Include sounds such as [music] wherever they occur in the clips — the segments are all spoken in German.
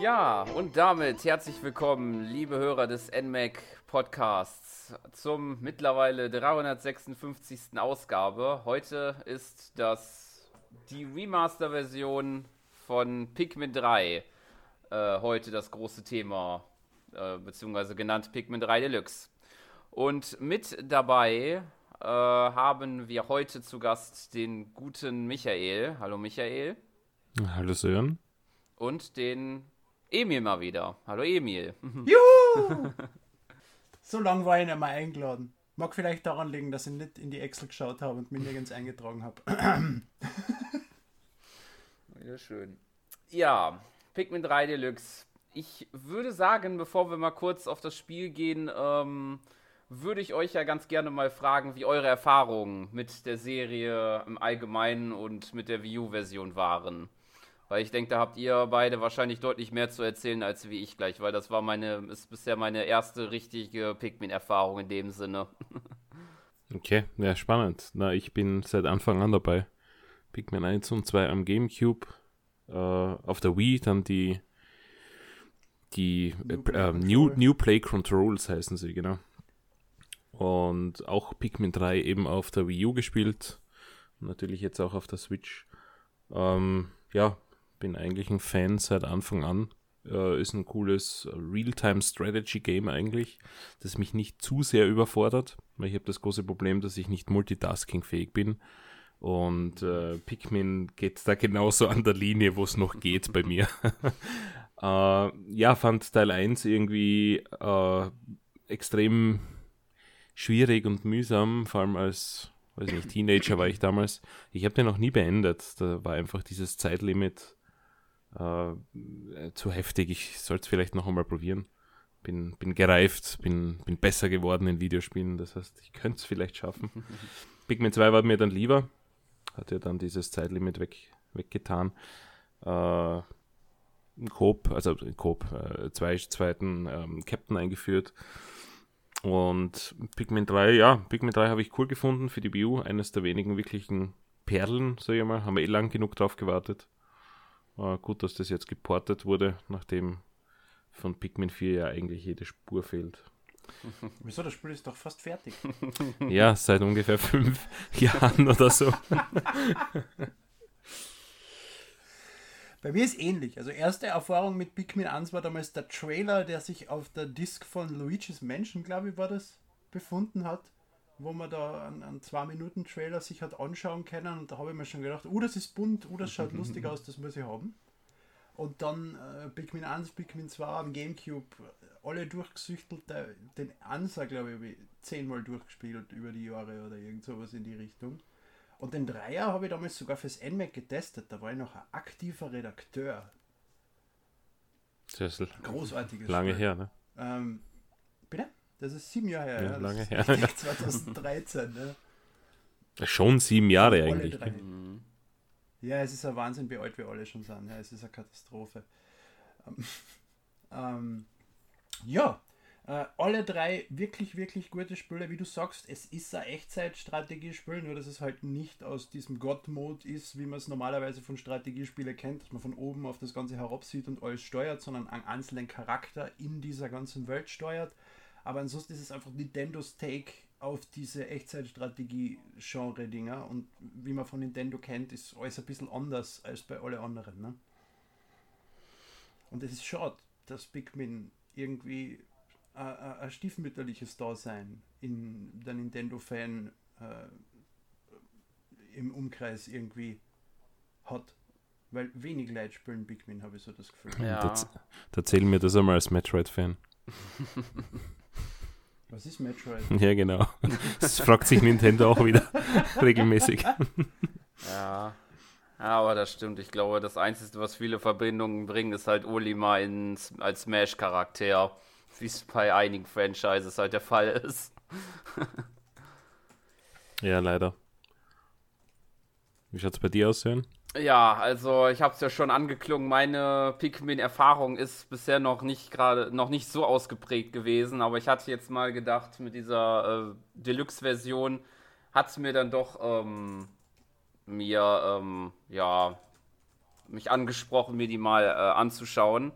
Ja, und damit herzlich willkommen, liebe Hörer des NMAC Podcasts, zum mittlerweile 356. Ausgabe. Heute ist das die Remaster-Version von Pikmin 3. Äh, heute das große Thema, äh, beziehungsweise genannt Pikmin 3 Deluxe. Und mit dabei äh, haben wir heute zu Gast den guten Michael. Hallo Michael. Hallo Sören. Und den Emil mal wieder. Hallo Emil. [laughs] Juhu! [laughs] so lange war ich nicht mehr eingeladen. Mag vielleicht daran liegen, dass ich nicht in die Excel geschaut habe und mich nirgends eingetragen habe. [clears throat] ja, schön. Ja, Pikmin 3 Deluxe. Ich würde sagen, bevor wir mal kurz auf das Spiel gehen, ähm, würde ich euch ja ganz gerne mal fragen, wie eure Erfahrungen mit der Serie im Allgemeinen und mit der Wii U-Version waren. Weil ich denke, da habt ihr beide wahrscheinlich deutlich mehr zu erzählen als wie ich gleich, weil das war meine, ist bisher meine erste richtige Pikmin-Erfahrung in dem Sinne. [laughs] okay, ja, spannend. Na, ich bin seit Anfang an dabei. Pikmin 1 und 2 am Gamecube, äh, auf der Wii dann die die New, äh, New, New Play Controls heißen sie, genau. Und auch Pikmin 3 eben auf der Wii U gespielt. Natürlich jetzt auch auf der Switch. Ähm, ja, bin eigentlich ein Fan seit Anfang an. Äh, ist ein cooles Real-Time-Strategy-Game eigentlich, das mich nicht zu sehr überfordert, weil ich habe das große Problem, dass ich nicht multitasking-fähig bin. Und äh, Pikmin geht da genauso an der Linie, wo es noch geht bei mir. [laughs] äh, ja, fand Teil 1 irgendwie äh, extrem schwierig und mühsam, vor allem als weiß nicht, Teenager war ich damals. Ich habe den noch nie beendet. Da war einfach dieses Zeitlimit äh, zu heftig. Ich sollte es vielleicht noch einmal probieren. Bin, bin gereift, bin, bin besser geworden in Videospielen. Das heißt, ich könnte es vielleicht schaffen. [laughs] Pikmin 2 war mir dann lieber. Hat ja dann dieses Zeitlimit weg, weggetan. Äh, Coop, also Coop, äh, zwei zweiten ähm, Captain eingeführt. Und Pikmin 3, ja, Pikmin 3 habe ich cool gefunden für die View. Eines der wenigen wirklichen Perlen, sag ich mal. Haben wir eh lang genug drauf gewartet. Äh, gut, dass das jetzt geportet wurde, nachdem von Pikmin 4 ja eigentlich jede Spur fehlt. [laughs] Wieso? Das Spiel ist doch fast fertig. [laughs] ja, seit ungefähr fünf [laughs] Jahren oder so. Bei mir ist ähnlich. Also erste Erfahrung mit Pikmin 1 war damals der Trailer, der sich auf der Disc von Luigi's Mansion, glaube ich, war das, befunden hat wo man da einen, einen zwei Minuten Trailer sich hat anschauen können und da habe ich mir schon gedacht, oh das ist bunt, oh das schaut [laughs] lustig aus, das muss ich haben. Und dann äh, Pikmin 1, Pikmin 2 am Gamecube, alle durchgesüchtelt, den Ansa glaube ich, ich zehnmal durchgespielt über die Jahre oder irgend sowas in die Richtung. Und den Dreier habe ich damals sogar fürs NMAC getestet, da war ich noch ein aktiver Redakteur. Das ist Großartiges Lange Spiel. her, ne? Ähm, bitte? Das ist sieben Jahre her. Ja, ja. lange her. [laughs] 2013. ne? Schon sieben Jahre eigentlich. Mhm. Ja, es ist ein Wahnsinn, wie alt wir alle schon sind. Ja, es ist eine Katastrophe. Ähm, [laughs] ähm, ja, äh, alle drei wirklich, wirklich gute Spiele. Wie du sagst, es ist ein Echtzeitstrategiespiel, nur dass es halt nicht aus diesem God-Mode ist, wie man es normalerweise von Strategiespielen kennt, dass man von oben auf das Ganze herabsieht und alles steuert, sondern einen einzelnen Charakter in dieser ganzen Welt steuert. Aber ansonsten ist es einfach Nintendos Take auf diese Echtzeitstrategie-Genre-Dinger. Und wie man von Nintendo kennt, ist alles ein bisschen anders als bei allen anderen. Ne? Und es ist schade, dass Pikmin irgendwie äh, äh, ein stiefmütterliches Dasein in der Nintendo-Fan äh, im Umkreis irgendwie hat. Weil wenig Leute spielen Pikmin, habe ich so das Gefühl. Ja. Erzähl mir das einmal als Metroid-Fan. [laughs] Was ist Metroid? [laughs] Ja, genau. Das fragt sich Nintendo auch wieder [laughs] regelmäßig. Ja. aber das stimmt. Ich glaube, das Einzige, was viele Verbindungen bringen, ist halt Olimar ins, als Smash-Charakter. Wie es bei einigen Franchises halt der Fall ist. ja, leider. Wie schaut es bei dir aus, Sören? Ja, also ich habe es ja schon angeklungen, meine Pikmin-Erfahrung ist bisher noch nicht gerade noch nicht so ausgeprägt gewesen, aber ich hatte jetzt mal gedacht, mit dieser äh, Deluxe-Version hat es mir dann doch ähm, mir ähm, ja mich angesprochen, mir die mal äh, anzuschauen.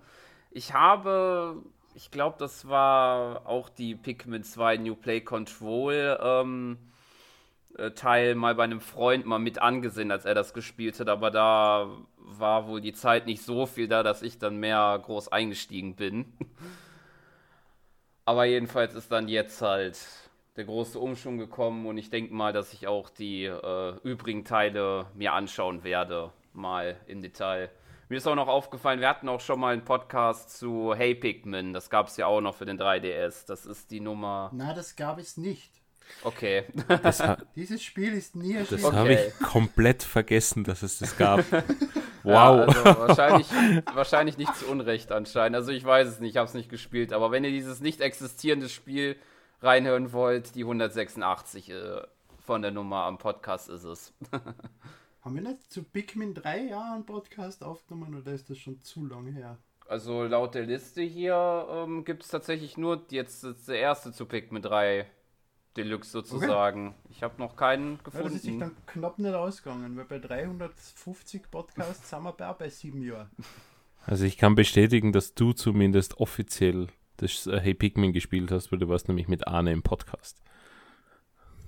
Ich habe, ich glaube, das war auch die Pikmin 2 New Play Control ähm, äh, Teil mal bei einem Freund mal mit angesehen, als er das gespielt hat, aber da war wohl die Zeit nicht so viel da, dass ich dann mehr groß eingestiegen bin. [laughs] aber jedenfalls ist dann jetzt halt der große Umschwung gekommen und ich denke mal, dass ich auch die äh, übrigen Teile mir anschauen werde, mal im Detail. Mir ist auch noch aufgefallen, wir hatten auch schon mal einen Podcast zu Hey Pikmin, das gab es ja auch noch für den 3DS. Das ist die Nummer. Na, das gab es nicht. Okay. [laughs] Dieses Spiel ist nie erschienen. Das okay. habe ich komplett vergessen, dass es das gab. [laughs] [laughs] wow. Ja, also wahrscheinlich, wahrscheinlich nicht zu Unrecht anscheinend. Also ich weiß es nicht, ich habe es nicht gespielt. Aber wenn ihr dieses nicht existierende Spiel reinhören wollt, die 186 äh, von der Nummer am Podcast ist es. Haben wir nicht zu Pikmin 3 Jahren einen Podcast aufgenommen oder ist das schon zu lange her? Also laut der Liste hier ähm, gibt es tatsächlich nur jetzt der erste zu Pikmin 3 Deluxe sozusagen. Okay. Ich habe noch keinen gefunden. Ja, das ist sich dann knapp nicht ausgegangen, weil bei 350 Podcasts sind wir bei sieben Jahren. Also ich kann bestätigen, dass du zumindest offiziell das äh, Hey Pikmin gespielt hast, weil du warst nämlich mit Arne im Podcast.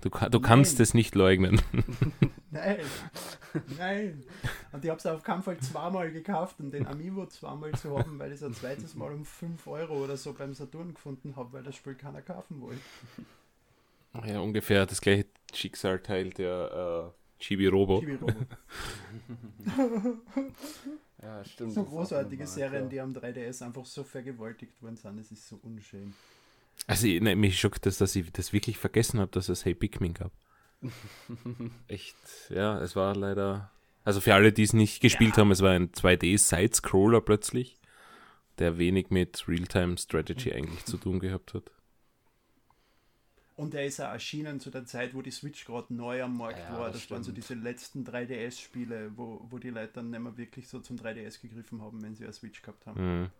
Du, du kannst es nicht leugnen. [laughs] Nein, nein. Und ich habe es auf keinen Fall zweimal gekauft, um den Amiibo zweimal zu haben, weil ich es ein zweites Mal um 5 Euro oder so beim Saturn gefunden habe, weil das Spiel keiner kaufen wollte. Ja, ungefähr das gleiche Schicksalteil der äh, Chibi Robo. Chibi Robo. [laughs] ja, stimmt. So großartige Serien, die am 3DS einfach so vergewaltigt worden sind, das ist so unschön. Also, ne, mich schockt das, dass ich das wirklich vergessen habe, dass es Hey Pikmin gab. [laughs] Echt, ja, es war leider. Also für alle, die es nicht gespielt ja. haben, es war ein 2D-Side-Scroller plötzlich, der wenig mit Real-Time-Strategy [laughs] eigentlich zu tun gehabt hat. Und er ist auch erschienen zu der Zeit, wo die Switch gerade neu am Markt ja, war. Das, das waren so diese letzten 3DS-Spiele, wo, wo die Leute dann nicht mehr wirklich so zum 3DS gegriffen haben, wenn sie eine Switch gehabt haben. Mhm.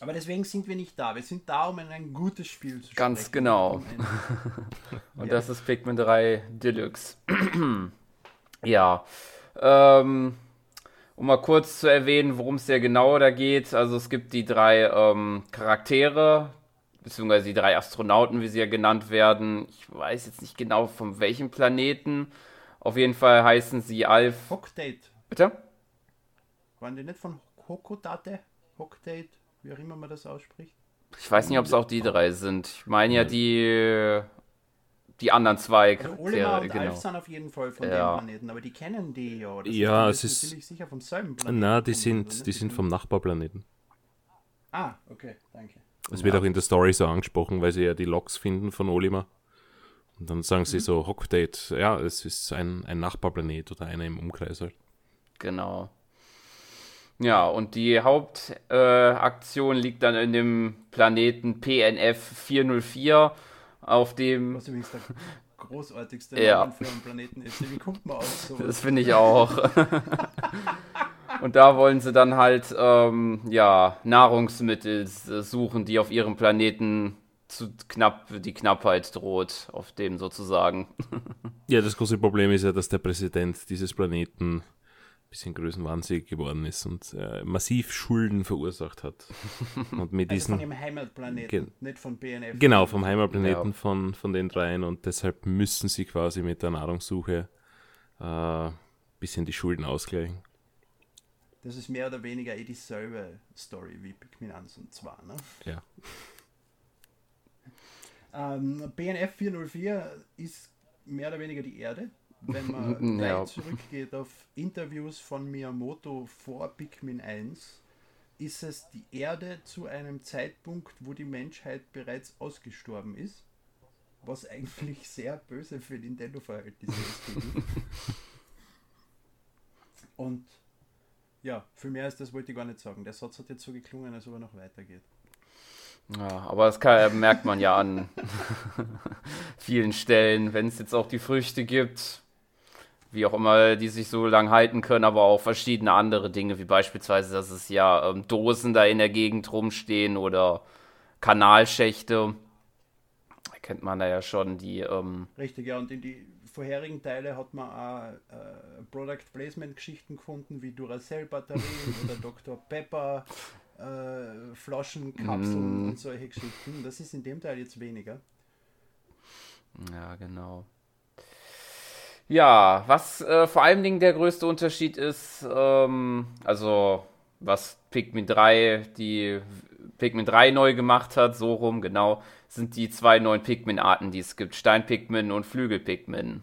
Aber deswegen sind wir nicht da. Wir sind da, um ein gutes Spiel zu spielen. Ganz genau. [laughs] Und ja. das ist Pikmin 3 Deluxe. [clears throat] ja. Ähm, um mal kurz zu erwähnen, worum es ja genau da geht. Also es gibt die drei ähm, Charaktere, beziehungsweise die drei Astronauten, wie sie ja genannt werden. Ich weiß jetzt nicht genau von welchem Planeten. Auf jeden Fall heißen sie Alf. Hockdate. Bitte? Waren die nicht von Hokodate? Hockdate? wie auch immer man das ausspricht. Ich weiß nicht, ob es auch die drei sind. Ich meine ja die, die anderen zwei. Also Olimar und genau. Alf sind auf jeden Fall von ja. dem Planeten, aber die kennen die ja. Das ja, es ist ziemlich sicher vom selben Planeten. Na, die sind, die sind vom Nachbarplaneten. Ah, okay, danke. Es wird auch in der Story so angesprochen, weil sie ja die Logs finden von Olimar. Und dann sagen sie mhm. so, Hockdate, ja, es ist ein, ein Nachbarplanet oder einer im Umkreis halt. Genau. Ja, und die Hauptaktion äh, liegt dann in dem Planeten PNF 404, auf dem. Was übrigens der großartigste ja. Name für einen Planeten ist. Wie kommt man aus [laughs] so? Das finde ich auch. [laughs] und da wollen sie dann halt ähm, ja, Nahrungsmittel suchen, die auf ihrem Planeten zu knapp die Knappheit droht, auf dem sozusagen. [laughs] ja, das große Problem ist ja, dass der Präsident dieses Planeten bisschen größenwahnsinnig geworden ist und äh, massiv Schulden verursacht hat. [laughs] Und mit also diesen, von ihrem Heimatplaneten, nicht von BNF. Genau, vom Heimatplaneten ja. von, von den dreien und deshalb müssen sie quasi mit der Nahrungssuche ein äh, bisschen die Schulden ausgleichen. Das ist mehr oder weniger eh dieselbe Story wie Pikmin 1 und 2, ne? Ja. Ähm, BNF 404 ist mehr oder weniger die Erde, wenn man [laughs] ja. zurückgeht auf Interviews von Miyamoto vor Pikmin 1, ist es die Erde zu einem Zeitpunkt, wo die Menschheit bereits ausgestorben ist. Was eigentlich sehr böse für Nintendo-Verhältnisse ist. [laughs] Und ja, für mehr als das wollte ich gar nicht sagen. Der Satz hat jetzt so geklungen, als ob er noch weitergeht. Ja, aber das kann, merkt man ja an [laughs] vielen Stellen, wenn es jetzt auch die Früchte gibt, wie auch immer die sich so lang halten können, aber auch verschiedene andere Dinge, wie beispielsweise, dass es ja ähm, Dosen da in der Gegend rumstehen oder Kanalschächte. Da kennt man da ja schon die. Ähm Richtig, ja, und in die vorherigen Teile hat man auch äh, Product Placement Geschichten gefunden, wie Duracell Batterien [laughs] oder Dr. Pepper äh, Flaschenkapseln Mm. und solche Geschichten. Das ist in dem Teil jetzt weniger. Ja, genau. Ja, was äh, vor allen Dingen der größte Unterschied ist, ähm, also was Pikmin 3, die Pikmin 3 neu gemacht hat, so rum, genau, sind die zwei neuen Pikmin-Arten, die es gibt, Steinpigmin und Flügelpigmin.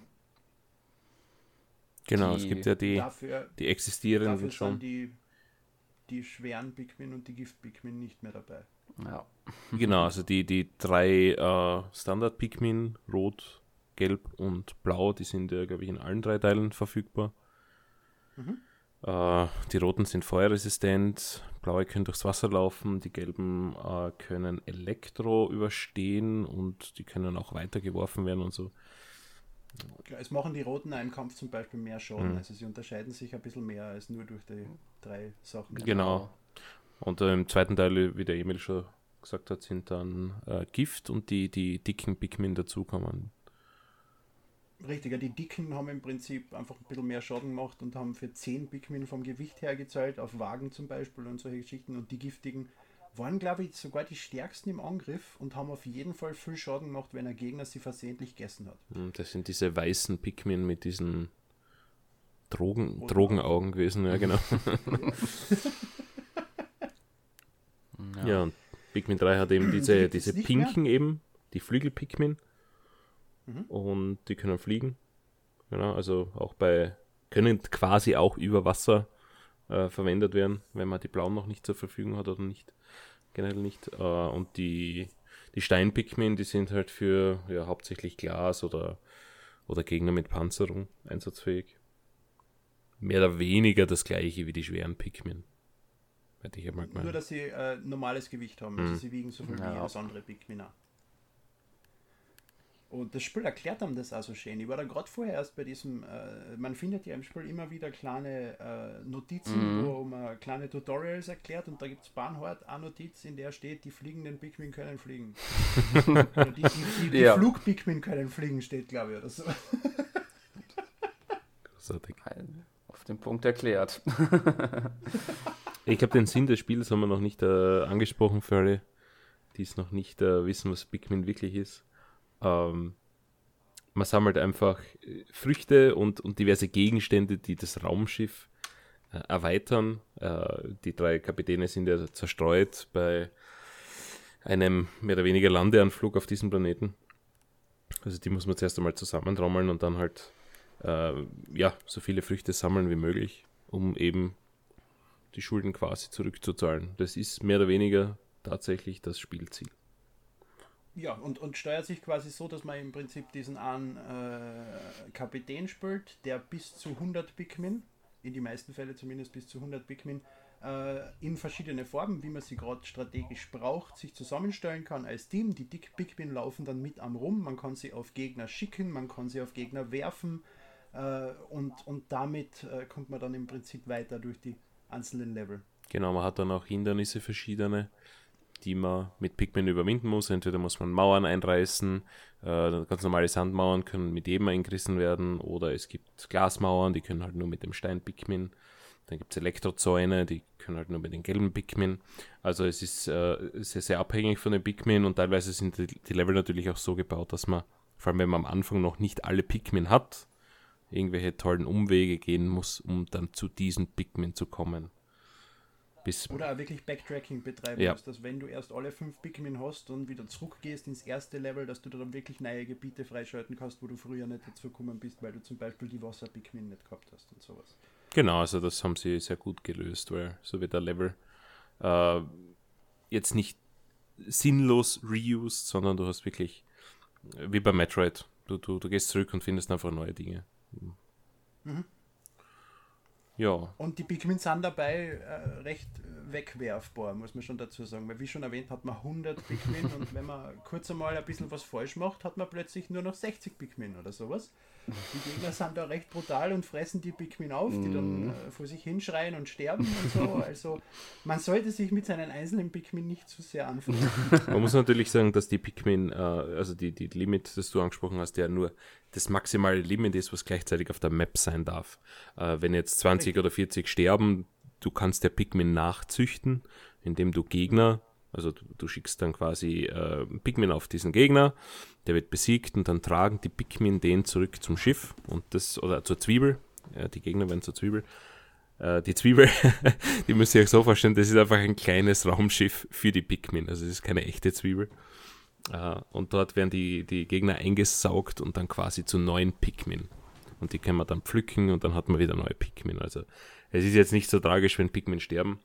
Genau, Die- es gibt ja die, dafür die dafür existierenden sind schon. die, die schweren Pikmin und die Gift-Pikmin nicht mehr dabei. Ja. Genau, also die, die drei äh, Standard-Pikmin, Rot, Gelb und Blau, die sind ja, glaube ich, in allen drei Teilen verfügbar. Mhm. Äh, die roten sind feuerresistent, blaue können durchs Wasser laufen, die gelben äh, können Elektro überstehen und die können auch weitergeworfen werden und so. Klar, Es machen die Roten im Kampf zum Beispiel mehr Schaden. Mhm. Also sie unterscheiden sich ein bisschen mehr als nur durch die drei Sachen. Genau. Und äh, im zweiten Teil, wie der Emil schon gesagt hat, sind dann äh, Gift und die, die dicken Pikmin dazukommen. Richtig, ja, die Dicken haben im Prinzip einfach ein bisschen mehr Schaden gemacht und haben für 10 Pikmin vom Gewicht her gezahlt, auf Wagen zum Beispiel und solche Geschichten. Und die Giftigen waren, glaube ich, sogar die stärksten im Angriff und haben auf jeden Fall viel Schaden gemacht, wenn ein Gegner sie versehentlich gegessen hat. Und Das sind diese weißen Pikmin mit diesen Drogen, Drogenaugen gewesen, ja genau. [laughs] ja. und Pikmin 3 hat eben Die diese, diese pinken eben, die Flügel-Pikmin. Mhm. Und die können fliegen. Genau, also auch bei, können quasi auch über Wasser äh, verwendet werden, wenn man die blauen noch nicht zur Verfügung hat oder nicht. Generell nicht. Äh, und die, die Stein-Pikmin, die sind halt für ja, hauptsächlich Glas oder, oder Gegner mit Panzerung einsatzfähig. Mehr oder weniger das gleiche wie die schweren Pikmin. Hätte ich einmal Nur, gemeint. dass sie äh, normales Gewicht haben. Also Mhm. sie wiegen so viel Ja. wie andere Pikmin auch. Und das Spiel erklärt einem das also schön. Ich war da gerade vorher erst bei diesem, äh, man findet ja im Spiel immer wieder kleine äh, Notizen, Mhm. wo man kleine Tutorials erklärt und da gibt es Bahnhort eine Notiz, in der steht, die fliegenden Pikmin können fliegen. [laughs] Die die, die, die Ja. Flugpikmin können fliegen, steht glaube ich oder so. [laughs] Großartig. Auf den Punkt erklärt. [laughs] Ich glaube, den Sinn des Spiels haben wir noch nicht äh, angesprochen für alle, die es noch nicht äh, wissen, was Pikmin wirklich ist. Ähm, man sammelt einfach äh, Früchte und, und diverse Gegenstände, die das Raumschiff äh, erweitern. Äh, die drei Kapitäne sind ja zerstreut bei einem mehr oder weniger Landeanflug auf diesem Planeten. Also die muss man zuerst einmal zusammentrommeln und dann halt äh, ja, so viele Früchte sammeln wie möglich, um eben die Schulden quasi zurückzuzahlen. Das ist mehr oder weniger tatsächlich das Spielziel. Ja, und, und steuert sich quasi so, dass man im Prinzip diesen einen äh, Kapitän spielt, der bis zu 100 Pikmin, in die meisten Fälle zumindest bis zu 100 Pikmin, äh, in verschiedene Formen, wie man sie gerade strategisch braucht, sich zusammenstellen kann als Team. Die Dick Pikmin laufen dann mit am Rum, man kann sie auf Gegner schicken, man kann sie auf Gegner werfen äh, und, und damit äh, kommt man dann im Prinzip weiter durch die einzelnen Level. Genau, man hat dann auch Hindernisse verschiedene, die man mit Pikmin überwinden muss. Entweder muss man Mauern einreißen, äh, ganz normale Sandmauern können mit jedem eingerissen werden, oder es gibt Glasmauern, die können halt nur mit dem Stein Pikmin. Dann gibt es Elektrozäune, die können halt nur mit den gelben Pikmin. Also es ist äh, sehr, sehr abhängig von den Pikmin und teilweise sind die, die Level natürlich auch so gebaut, dass man, vor allem wenn man am Anfang noch nicht alle Pikmin hat, irgendwelche tollen Umwege gehen muss, um dann zu diesen Pikmin zu kommen. Bis, Oder auch wirklich Backtracking betreiben Ja. musst, dass wenn du erst alle fünf Pikmin hast und wieder zurückgehst ins erste Level, dass du da dann wirklich neue Gebiete freischalten kannst, wo du früher nicht dazu gekommen bist, weil du zum Beispiel die Wasser-Pikmin nicht gehabt hast und sowas. Genau, also das haben sie sehr gut gelöst, weil so wird der Level äh, jetzt nicht sinnlos reused, sondern du hast wirklich, wie bei Metroid, du, du, du gehst zurück und findest einfach neue Dinge. Mhm. Ja, Und die Pikmin sind dabei äh, recht wegwerfbar, muss man schon dazu sagen. Weil wie schon erwähnt, hat man 100 Pikmin und wenn man kurz einmal ein bisschen was falsch macht, hat man plötzlich nur noch 60 Pikmin oder sowas. Die Gegner sind da recht brutal und fressen die Pikmin auf, die dann Mhm. äh, vor sich hinschreien und sterben und so. [laughs] Also man sollte sich mit seinen einzelnen Pikmin nicht zu sehr anfangen. [laughs] Man muss natürlich sagen, dass die Pikmin, äh, also die, die Limit, das du angesprochen hast, ja nur das maximale Limit ist, was gleichzeitig auf der Map sein darf. Äh, wenn jetzt 20 oder 40 sterben, du kannst der Pikmin nachzüchten, indem du Gegner, also du, du schickst dann quasi äh, Pikmin auf diesen Gegner, der wird besiegt und dann tragen die Pikmin den zurück zum Schiff und das, oder zur Zwiebel, ja, die Gegner werden zur Zwiebel. Äh, die Zwiebel, [laughs] die müsst ihr euch so vorstellen, das ist einfach ein kleines Raumschiff für die Pikmin, also es ist keine echte Zwiebel. Äh, und dort werden die, die Gegner eingesaugt und dann quasi zu neuen Pikmin. Und die kann man dann pflücken und dann hat man wieder neue Pikmin. Also es ist jetzt nicht so tragisch, wenn Pikmin sterben.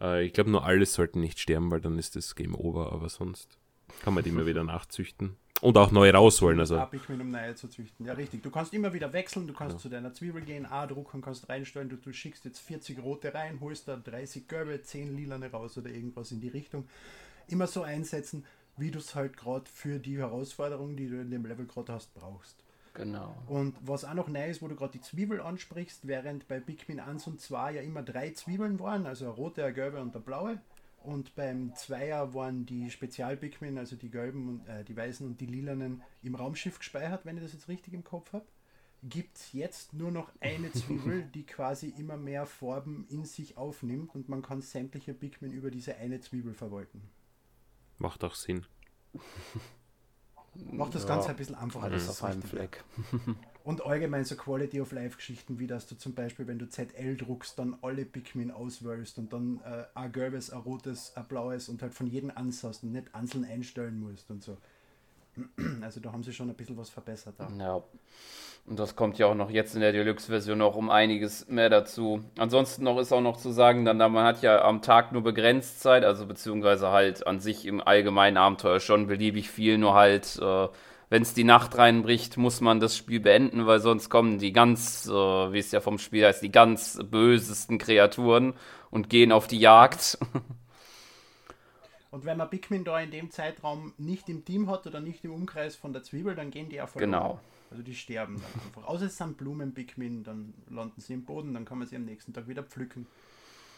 Äh, ich glaube, nur alles sollten nicht sterben, weil dann ist das Game over, aber sonst kann man die immer wieder nachzüchten. Und auch neu rausholen. Also Ein Pikmin, um neue zu züchten. Ja, richtig. Du kannst immer wieder wechseln, du kannst zu deiner Zwiebel gehen, A drucken, kannst reinstellen, du, du schickst jetzt 40 rote rein, holst da 30 gelbe, 10 lilane raus oder irgendwas in die Richtung. Immer so einsetzen, wie du es halt gerade für die Herausforderung, die du in dem Level gerade hast, brauchst. Genau. Und was auch noch neu ist, wo du gerade die Zwiebel ansprichst, während bei Pikmin 1 und 2 ja immer drei Zwiebeln waren, also eine rote, eine gelbe und eine blaue. Und beim Zweier waren die Spezial-Pikmin, also die gelben, und, äh, die weißen und die lilanen, im Raumschiff gespeichert, wenn ich das jetzt richtig im Kopf habe. Gibt es jetzt nur noch eine Zwiebel, [laughs] die quasi immer mehr Farben in sich aufnimmt und man kann sämtliche Pikmin über diese eine Zwiebel verwalten. macht auch Sinn. [laughs] Macht das Ja, Ganze ein bisschen einfacher. Alles auf einem. Fleck. Und allgemein so Quality of Life Geschichten, wie dass du zum Beispiel, wenn du ZL druckst, dann alle Pikmin auswählst und dann äh, ein gelbes, ein rotes, ein blaues und halt von jedem ansahst und nicht einzeln einstellen musst und so. [clears throat] Also da haben sie schon ein bisschen was verbessert. Da. Ja. Und das kommt ja auch noch jetzt in der Deluxe-Version noch um einiges mehr dazu. Ansonsten noch ist auch noch zu sagen, dann, man hat ja am Tag nur begrenzt Zeit, also beziehungsweise halt an sich im allgemeinen Abenteuer schon beliebig viel, nur halt, äh, wenn es die Nacht reinbricht, muss man das Spiel beenden, weil sonst kommen die ganz, äh, wie es ja vom Spiel heißt, die ganz bösesten Kreaturen und gehen auf die Jagd. [laughs] Und wenn man Pikmin da in dem Zeitraum nicht im Team hat oder nicht im Umkreis von der Zwiebel, dann gehen die auch verloren. Genau. Also die sterben dann einfach. Außer es sind Blumen-Pikmin, dann landen sie im Boden, dann kann man sie am nächsten Tag wieder pflücken.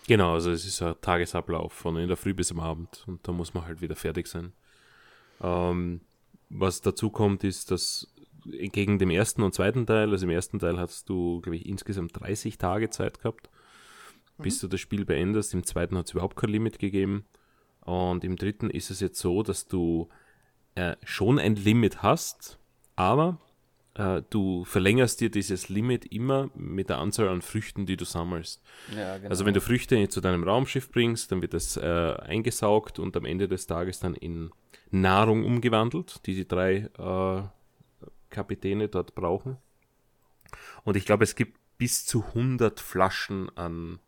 Genau, also es ist ein Tagesablauf von in der Früh bis am Abend und da muss man halt wieder fertig sein. Ähm, was dazu kommt, ist, dass gegen dem ersten und zweiten Teil, also im ersten Teil hast du, glaube ich, insgesamt 30 Tage Zeit gehabt, bis du das Spiel beendest. Im zweiten hat es überhaupt kein Limit gegeben. Und im dritten ist es jetzt so, dass du äh, schon ein Limit hast, aber äh, du verlängerst dir dieses Limit immer mit der Anzahl an Früchten, die du sammelst. Ja, genau. Also wenn du Früchte zu deinem Raumschiff bringst, dann wird das äh, eingesaugt und am Ende des Tages dann in Nahrung umgewandelt, die die drei äh, Kapitäne dort brauchen. Und ich glaube, es gibt bis zu 100 Flaschen an,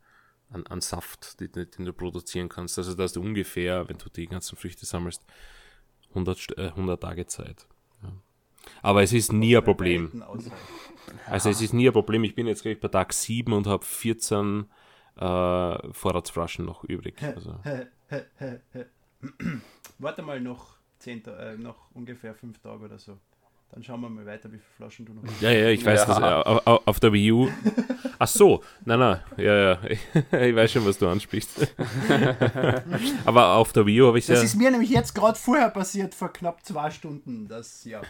an, an Saft, die, den du produzieren kannst. Also da hast du ungefähr, wenn du die ganzen Früchte sammelst, 100, St- äh, 100 Tage Zeit. Ja. Aber es ist nie ein Problem. Also es ist nie ein Problem. Ich bin jetzt gleich bei Tag 7 und habe 14 äh, Vorratsflaschen noch übrig. Also, [clears throat] Warte mal noch, zehn, Ta- äh, noch ungefähr fünf Tage oder so. Dann schauen wir mal weiter, wie viele Flaschen du noch hast. ja, ja, ich weiß, Ja. dass, äh, au- au- auf der Wii U. Ach so, nein, nein, ja, ja, [laughs] ich weiß schon, was du ansprichst. [laughs] Aber auf der Wii U habe ich Das ja, ist mir nämlich jetzt gerade vorher passiert, vor knapp zwei Stunden. Das, ja.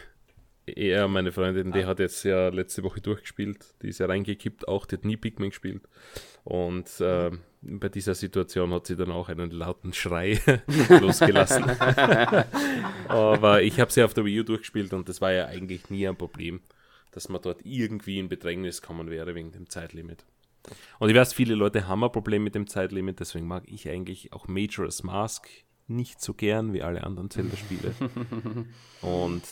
Ja, meine Freundin, die hat jetzt ja letzte Woche durchgespielt. Die ist ja reingekippt, auch, die hat nie Pikmin gespielt. Und äh, bei dieser Situation hat sie dann auch einen lauten Schrei [laughs] losgelassen. [laughs] Aber ich habe sie auf der Wii U durchgespielt und das war ja eigentlich nie ein Problem, dass man dort irgendwie in Bedrängnis kommen wäre wegen dem Zeitlimit. Und ich weiß, viele Leute haben ein Problem mit dem Zeitlimit, deswegen mag ich eigentlich auch Majora's Mask nicht so gern wie alle anderen Zelda-Spiele. [laughs] und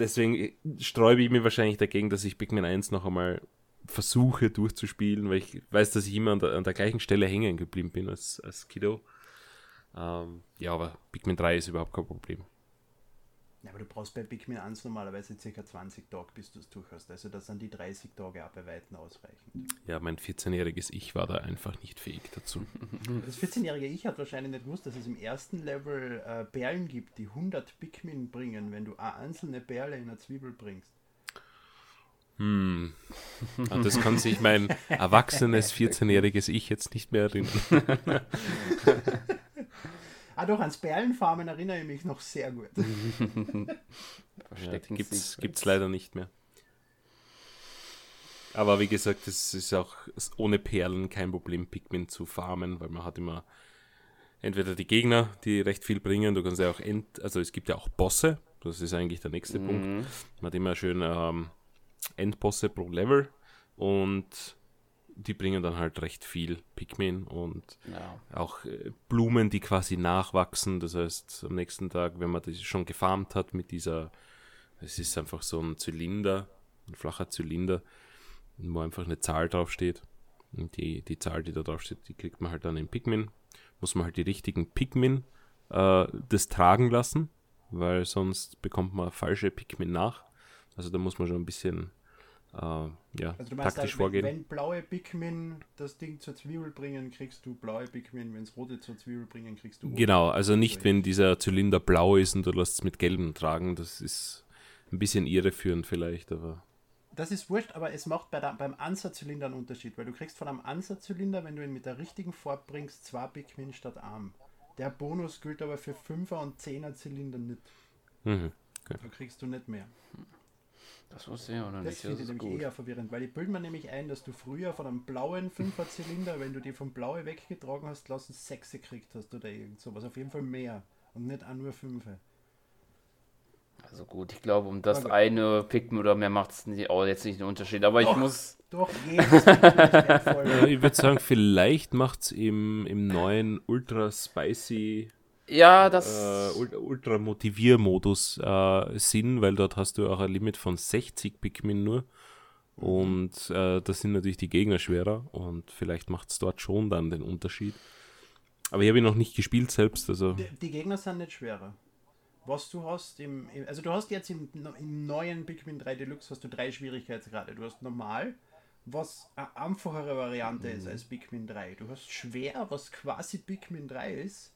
deswegen sträube ich mich wahrscheinlich dagegen, dass ich Pikmin 1 noch einmal versuche durchzuspielen, weil ich weiß, dass ich immer an der, an der gleichen Stelle hängen geblieben bin als, als Kiddo. Ähm, ja, aber Pikmin 3 ist überhaupt kein Problem. Ja, aber du brauchst bei Pikmin 1 normalerweise ca. 20 Tage, bis du es durch hast. Also das sind die 30 Tage auch bei Weitem ausreichend. Ja, mein 14-jähriges Ich war da einfach nicht fähig dazu. [laughs] Das 14-jährige Ich hat wahrscheinlich nicht gewusst, dass es im ersten Level äh, Perlen gibt, die 100 Pikmin bringen, wenn du eine einzelne Perle in eine Zwiebel bringst. Hm. An das kann sich mein [laughs] erwachsenes 14-jähriges Ich jetzt nicht mehr erinnern. [laughs] Ah doch, ans Perlenfarmen erinnere ich mich noch sehr gut. [laughs] Ja, Verstecken gibt's, Secrets. gibt's leider nicht mehr. Aber wie gesagt, es ist auch ohne Perlen kein Problem, Pikmin zu farmen, weil man hat immer entweder die Gegner, die recht viel bringen, du kannst ja auch End, also es gibt ja auch Bosse, das ist eigentlich der nächste Punkt. Mhm. Man hat immer schön ähm, Endbosse pro Level und die bringen dann halt recht viel Pikmin und Ja. auch äh, Blumen, die quasi nachwachsen. Das heißt, am nächsten Tag, wenn man das schon gefarmt hat mit dieser, es ist einfach so ein Zylinder, ein flacher Zylinder, wo einfach eine Zahl draufsteht. Und die, die Zahl, die da draufsteht, die kriegt man halt dann in Pikmin. Muss man halt die richtigen Pikmin äh, das tragen lassen, weil sonst bekommt man falsche Pikmin nach. Also da muss man schon ein bisschen ja, Also du meinst, taktisch halt, vorgehen. wenn, wenn blaue Pikmin das Ding zur Zwiebel bringen, kriegst du blaue Pikmin. Wenn es rote zur Zwiebel bringen, kriegst du rote. Genau, also nicht, wenn dieser Zylinder blau ist und du lässt es mit gelbem tragen. Das ist ein bisschen irreführend vielleicht, aber Das ist wurscht, aber es macht bei der, beim Ansatzzylinder einen Unterschied, weil du kriegst von einem Ansatzzylinder, wenn du ihn mit der richtigen Farbe bringst, zwei Pikmin statt Arm. Der Bonus gilt aber für 5er und 10er Zylinder nicht. mhm. Da kriegst du nicht mehr. Das wusste ich auch noch Das nicht. finde Das ich ist nämlich gut. eher verwirrend, weil ich bilde mir nämlich ein, dass du früher von einem blauen 5er Zylinder, wenn du die vom blaue weggetragen hast, lassen 6 gekriegt hast oder irgend sowas. Auf jeden Fall mehr. Und nicht auch nur 5. Also gut, ich glaube, um das Aber- eine Pikmin oder mehr macht es auch jetzt nicht einen Unterschied. Aber ich Doch. muss. Doch, jedes Pikmin ist wertvoll. Ja, ich würde sagen, vielleicht macht es im, im neuen Ultra Spicy, Ja, das. äh, Ul- Ultra Motiviermodus äh, Sinn, weil dort hast du auch ein Limit von 60 Pikmin nur. Und äh, da sind natürlich die Gegner schwerer und vielleicht macht es dort schon dann den Unterschied. Aber ich habe ihn noch nicht gespielt selbst, also Die, die Gegner sind nicht schwerer. Was du hast im, im also du hast jetzt im, im neuen Pikmin 3 Deluxe hast du drei Schwierigkeitsgrade. Du hast normal, was eine einfachere Variante ist als Pikmin 3. Du hast schwer, was quasi Pikmin 3 ist,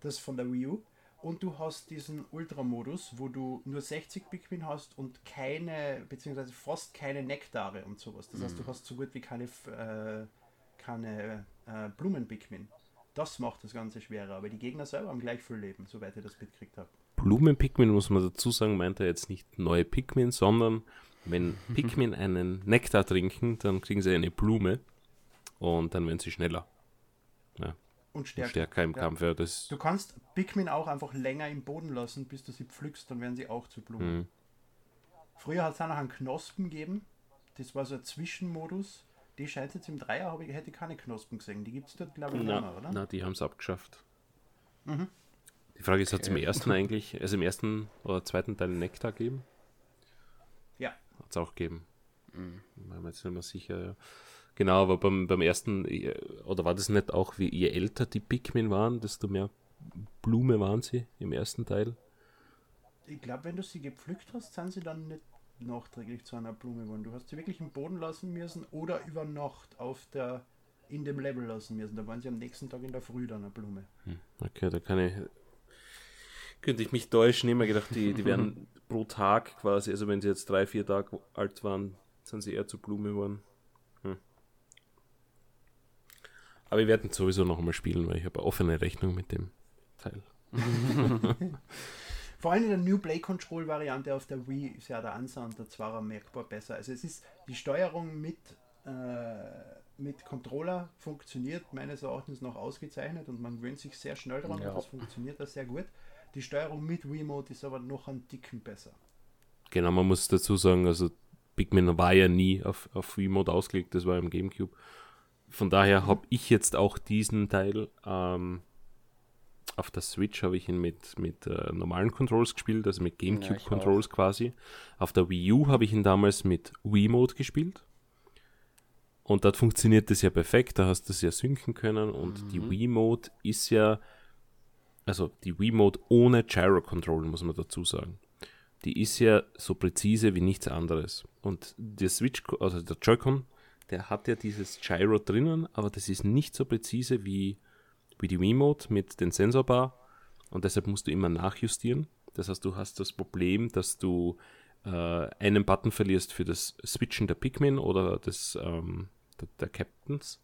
das von der Wii U. Und du hast diesen Ultra-Modus, wo du nur 60 Pikmin hast und keine, beziehungsweise fast keine Nektare und sowas. Das heißt, du hast so gut wie keine, äh, keine äh, Blumen-Pikmin. Das macht das Ganze schwerer, aber die Gegner selber haben gleich viel Leben, soweit ich das mitgekriegt habe. Blumen-Pikmin, muss man dazu sagen, meint er jetzt nicht neue Pikmin, sondern wenn [laughs] Pikmin einen Nektar trinken, dann kriegen sie eine Blume und dann werden sie schneller Und und stärker. stärker im Ja. Kampf. Ja, das, Du kannst Pikmin auch einfach länger im Boden lassen, bis du sie pflückst, dann werden sie auch zu Blumen. Mhm. Früher hat es auch noch einen Knospen gegeben. Das war so ein Zwischenmodus. Die scheint jetzt im Dreier, habe ich hätte keine Knospen gesehen. Die gibt es dort, glaube ich, nicht mehr, na, oder? na, die haben es abgeschafft. Mhm. Die Frage ist, hat es im ersten eigentlich, also im ersten oder zweiten Teil Nektar gegeben? Ja. Hat es auch gegeben. Mhm. Bin mir jetzt nicht mehr sicher. Ja. Genau, aber beim, beim ersten, äh, oder war das nicht auch, wie je älter die Pikmin waren, desto mehr Blume waren sie im ersten Teil? Ich glaube, wenn du sie gepflückt hast, sind sie dann nicht nachträglich zu einer Blume geworden. Du hast sie wirklich im Boden lassen müssen oder über Nacht auf der in dem Level lassen müssen. Da waren sie am nächsten Tag in der Früh dann eine Blume. Okay, da kann ich. Könnte ich mich täuschen, immer gedacht, die, die werden [laughs] pro Tag quasi, also wenn sie jetzt drei, vier Tage alt waren, sind sie eher zu Blume geworden. Hm. Aber wir werden sowieso noch einmal spielen, weil ich habe eine offene Rechnung mit dem Teil. [laughs] Vor allem in der New Play Control Variante auf der Wii ist ja der Ansound der Zwarer merkbar besser. Also es ist die Steuerung mit, äh, mit Controller funktioniert meines Erachtens noch ausgezeichnet und man gewöhnt sich sehr schnell daran Ja. und das funktioniert da sehr gut. Die Steuerung mit Wiimote ist aber noch ein Ticken besser. Genau, man muss dazu sagen, also Pikmin war ja nie auf, auf Remote ausgelegt, das war im Gamecube. Von daher habe ich jetzt auch diesen Teil ähm, auf der Switch habe ich ihn mit, mit äh, normalen Controls gespielt, also mit Ja, Gamecube Controls quasi. Auf der Wii U habe ich ihn damals mit Wiimote gespielt. Und dort funktioniert das ja perfekt, da hast du es ja synken können und die Wiimote ist ja, also die Wiimote ohne Gyro Control, muss man dazu sagen. die ist ja so präzise wie nichts anderes. Und der Switch, also der Joy-Con, der hat ja dieses Gyro drinnen, aber das ist nicht so präzise wie, wie die Wiimote mit den Sensorbar und deshalb musst du immer nachjustieren. Das heißt, du hast das Problem, dass du äh, einen Button verlierst für das Switchen der Pikmin oder des, ähm, der, der Captains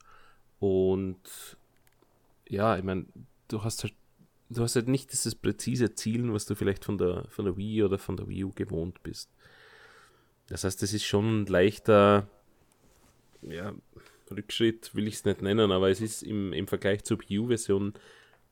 und ja, ich meine, du hast halt du hast halt nicht dieses präzise Zielen, was du vielleicht von der, von der Wii oder von der Wii U gewohnt bist. Das heißt, das ist schon ein leichter ja, Rückschritt, will ich es nicht nennen, aber es ist im, im Vergleich zur Wii U-Version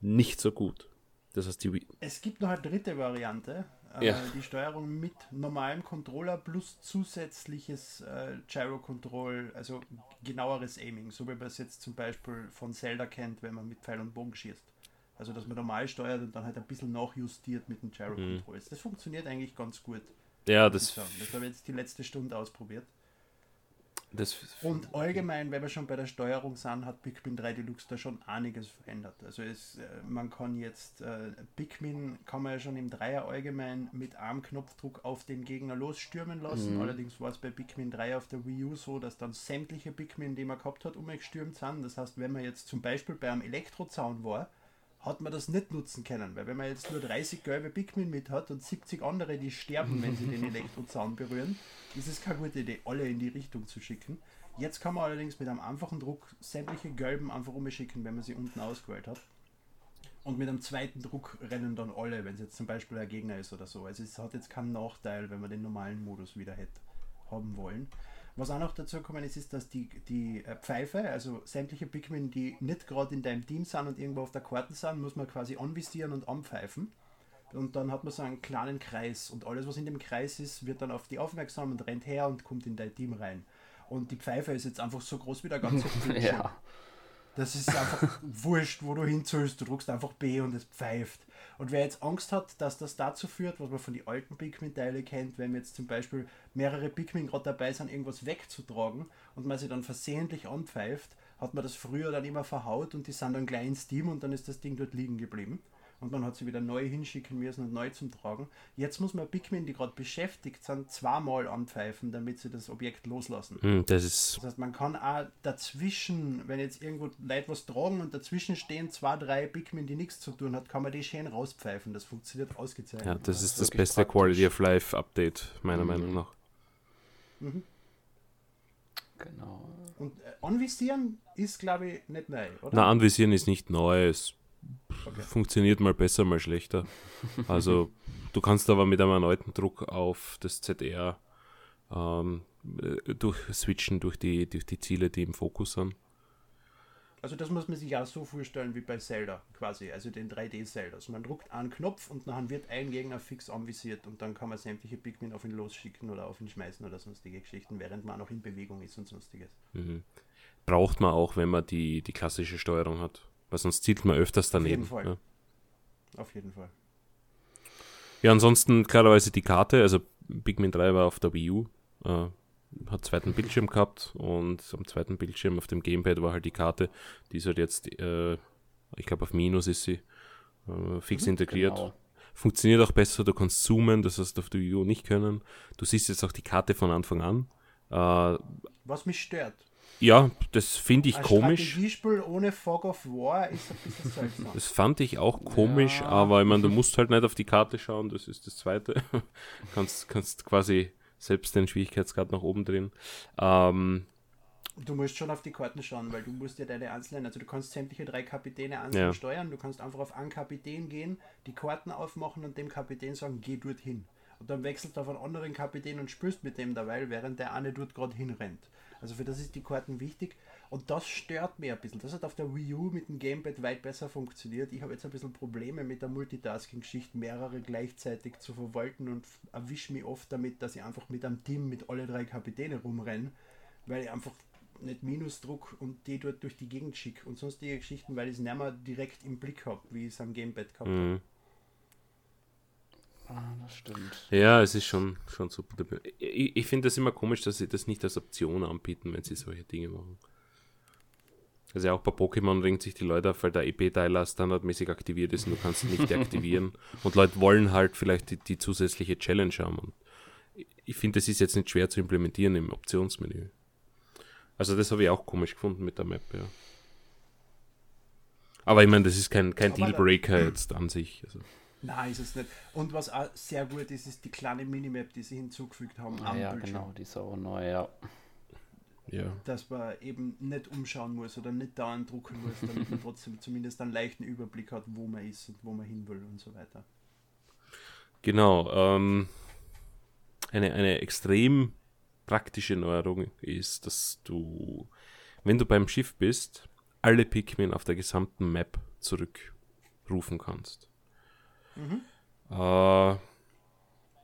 nicht so gut. Das heißt, die Wii Es gibt noch eine dritte Variante, äh, Ja. die Steuerung mit normalem Controller plus zusätzliches äh, Gyro-Control, also genaueres Aiming, so wie man es jetzt zum Beispiel von Zelda kennt, wenn man mit Pfeil und Bogen schießt. Also, dass man normal steuert und dann halt ein bisschen nachjustiert mit den Gyro-Controls. Das funktioniert eigentlich ganz gut. ja, das. Das habe ich jetzt die letzte Stunde ausprobiert. Das Und allgemein, wenn wir schon bei der Steuerung sind, hat Pikmin 3 Deluxe da schon einiges verändert. Also es, äh, man kann jetzt, äh, Pikmin kann man ja schon im Dreier allgemein mit Armknopfdruck auf den Gegner losstürmen lassen. Allerdings war es bei Pikmin 3 auf der Wii U so, dass dann sämtliche Pikmin, die man gehabt hat, umgestürmt sind. Das heißt, wenn man jetzt zum Beispiel bei einem Elektrozaun war, hat man das nicht nutzen können, weil wenn man jetzt nur 30 gelbe Pikmin mit hat und 70 andere, die sterben, wenn sie den [laughs] Elektrozaun berühren, ist es keine gute Idee, alle in die Richtung zu schicken. Jetzt kann man allerdings mit einem einfachen Druck sämtliche gelben einfach umschicken, wenn man sie unten ausgewählt hat. Und mit einem zweiten Druck rennen dann alle, wenn es jetzt zum Beispiel ein Gegner ist oder so. Also es hat jetzt keinen Nachteil, wenn man den normalen Modus wieder hätte haben wollen. Was auch noch dazu gekommen ist, ist, dass die, die äh, Pfeife, also sämtliche Pikmin, die nicht gerade in deinem Team sind und irgendwo auf der Karte sind, muss man quasi anvisieren und anpfeifen. Und dann hat man so einen kleinen Kreis und alles, was in dem Kreis ist, wird dann auf die aufmerksam und rennt her und kommt in dein Team rein. Und die Pfeife ist jetzt einfach so groß wie der ganze [laughs] Bildschirm. Ja. Das ist einfach [laughs] wurscht, wo du hinzählst. Du drückst einfach B und es pfeift. Und wer jetzt Angst hat, dass das dazu führt, was man von den alten Pikmin-Teile kennt, wenn jetzt zum Beispiel mehrere Pikmin gerade dabei sind, irgendwas wegzutragen und man sie dann versehentlich anpfeift, hat man das früher dann immer verhaut und die sind dann gleich ins Team und dann ist das Ding dort liegen geblieben. Und man hat sie wieder neu hinschicken müssen und neu zum Tragen. Jetzt muss man Pikmin, die gerade beschäftigt sind, zweimal anpfeifen, damit sie das Objekt loslassen. hm, das ist, Das heißt, man kann auch dazwischen, wenn jetzt irgendwo Leute was tragen und dazwischen stehen zwei, drei Pikmin, die nichts zu tun hat, kann man die schön rauspfeifen. Das funktioniert ausgezeichnet. ja, das ist das beste praktisch. Quality of Life Update, meiner Meinung nach. Genau. Und äh, anvisieren ist, glaube ich, nicht neu, oder? Na, anvisieren ist nicht neu, es Okay. funktioniert mal besser, mal schlechter. Also, du kannst aber mit einem erneuten Druck auf das ZR ähm, äh, durch switchen durch die, durch die Ziele, die im Fokus sind. Also das muss man sich auch so vorstellen wie bei Zelda quasi, also den 3D-Zelda. Also man druckt einen Knopf und dann wird ein Gegner fix anvisiert und dann kann man sämtliche Pikmin auf ihn losschicken oder auf ihn schmeißen oder sonstige Geschichten, während man noch in Bewegung ist und sonstiges. Mhm. Braucht man auch, wenn man die, die klassische Steuerung hat. Weil sonst zielt man öfters daneben. jeden Fall. Ja. Auf jeden Fall. ja, ansonsten klarerweise die Karte, also Pikmin 3 war auf der Wii U, äh, hat zweiten Bildschirm gehabt und am zweiten Bildschirm auf dem Gamepad war halt die Karte, die ist halt jetzt, äh, ich glaube auf Minus ist sie, äh, fix integriert. Genau. Funktioniert auch besser, du kannst zoomen, das hast du auf der Wii U nicht können. Du siehst jetzt auch die Karte von Anfang an. Äh, Was mich stört. Ja, das finde ich Ein komisch. Strategiespiel ohne Fog of War ist ein bisschen seltsam. Das fand ich auch komisch, Ja. aber ich meine, du musst halt nicht auf die Karte schauen, das ist das Zweite. [laughs] kannst, kannst quasi selbst den Schwierigkeitsgrad nach oben drehen. Ähm, Du musst schon auf die Karten schauen, weil du musst ja deine einzelnen, also du kannst sämtliche drei Kapitäne einzeln Ja. steuern, du kannst einfach auf einen Kapitän gehen, die Karten aufmachen und dem Kapitän sagen, geh dorthin. Und dann wechselst du auf einen anderen Kapitän und spielst mit dem dabei, während der eine dort gerade hinrennt. Also für das ist die Karten wichtig und das stört mich ein bisschen. Das hat auf der Wii U mit dem Gamepad weit besser funktioniert. Ich habe jetzt ein bisschen Probleme mit der Multitasking-Geschichte, mehrere gleichzeitig zu verwalten und erwische mich oft damit, dass ich einfach mit einem Team mit alle drei Kapitäne rumrenne, weil ich einfach nicht Minusdruck und die dort durch die Gegend schicke und sonstige Geschichten, weil ich es nicht mehr direkt im Blick habe, wie ich es am Gamepad gehabt habe. mh. Ah, das stimmt. ja, es ist schon, schon super. Ich, ich finde das immer komisch, dass sie das nicht als Option anbieten, wenn sie solche Dinge machen. Also auch bei Pokémon ringt sich die Leute auf, weil der EP-Teiler standardmäßig aktiviert ist und du kannst ihn nicht deaktivieren. [laughs] Und Leute wollen halt vielleicht die, die zusätzliche Challenge haben. Und ich finde, das ist jetzt nicht schwer zu implementieren im Optionsmenü. Also das habe ich auch komisch gefunden mit der Map, ja. Aber ich meine, das ist kein, kein Dealbreaker jetzt an sich. Also. Nein, ist es nicht. Und was auch sehr gut ist, ist die kleine Minimap, die sie hinzugefügt haben ah, ja, genau, die ist auch neu, ja. Ja. Dass man eben nicht umschauen muss oder nicht dauernd drucken muss, damit man [laughs] trotzdem zumindest einen leichten Überblick hat, wo man ist und wo man hin will und so weiter. Genau. Ähm, eine, eine extrem praktische Neuerung ist, dass du, wenn du beim Schiff bist, alle Pikmin auf der gesamten Map zurückrufen kannst. Mhm. Äh,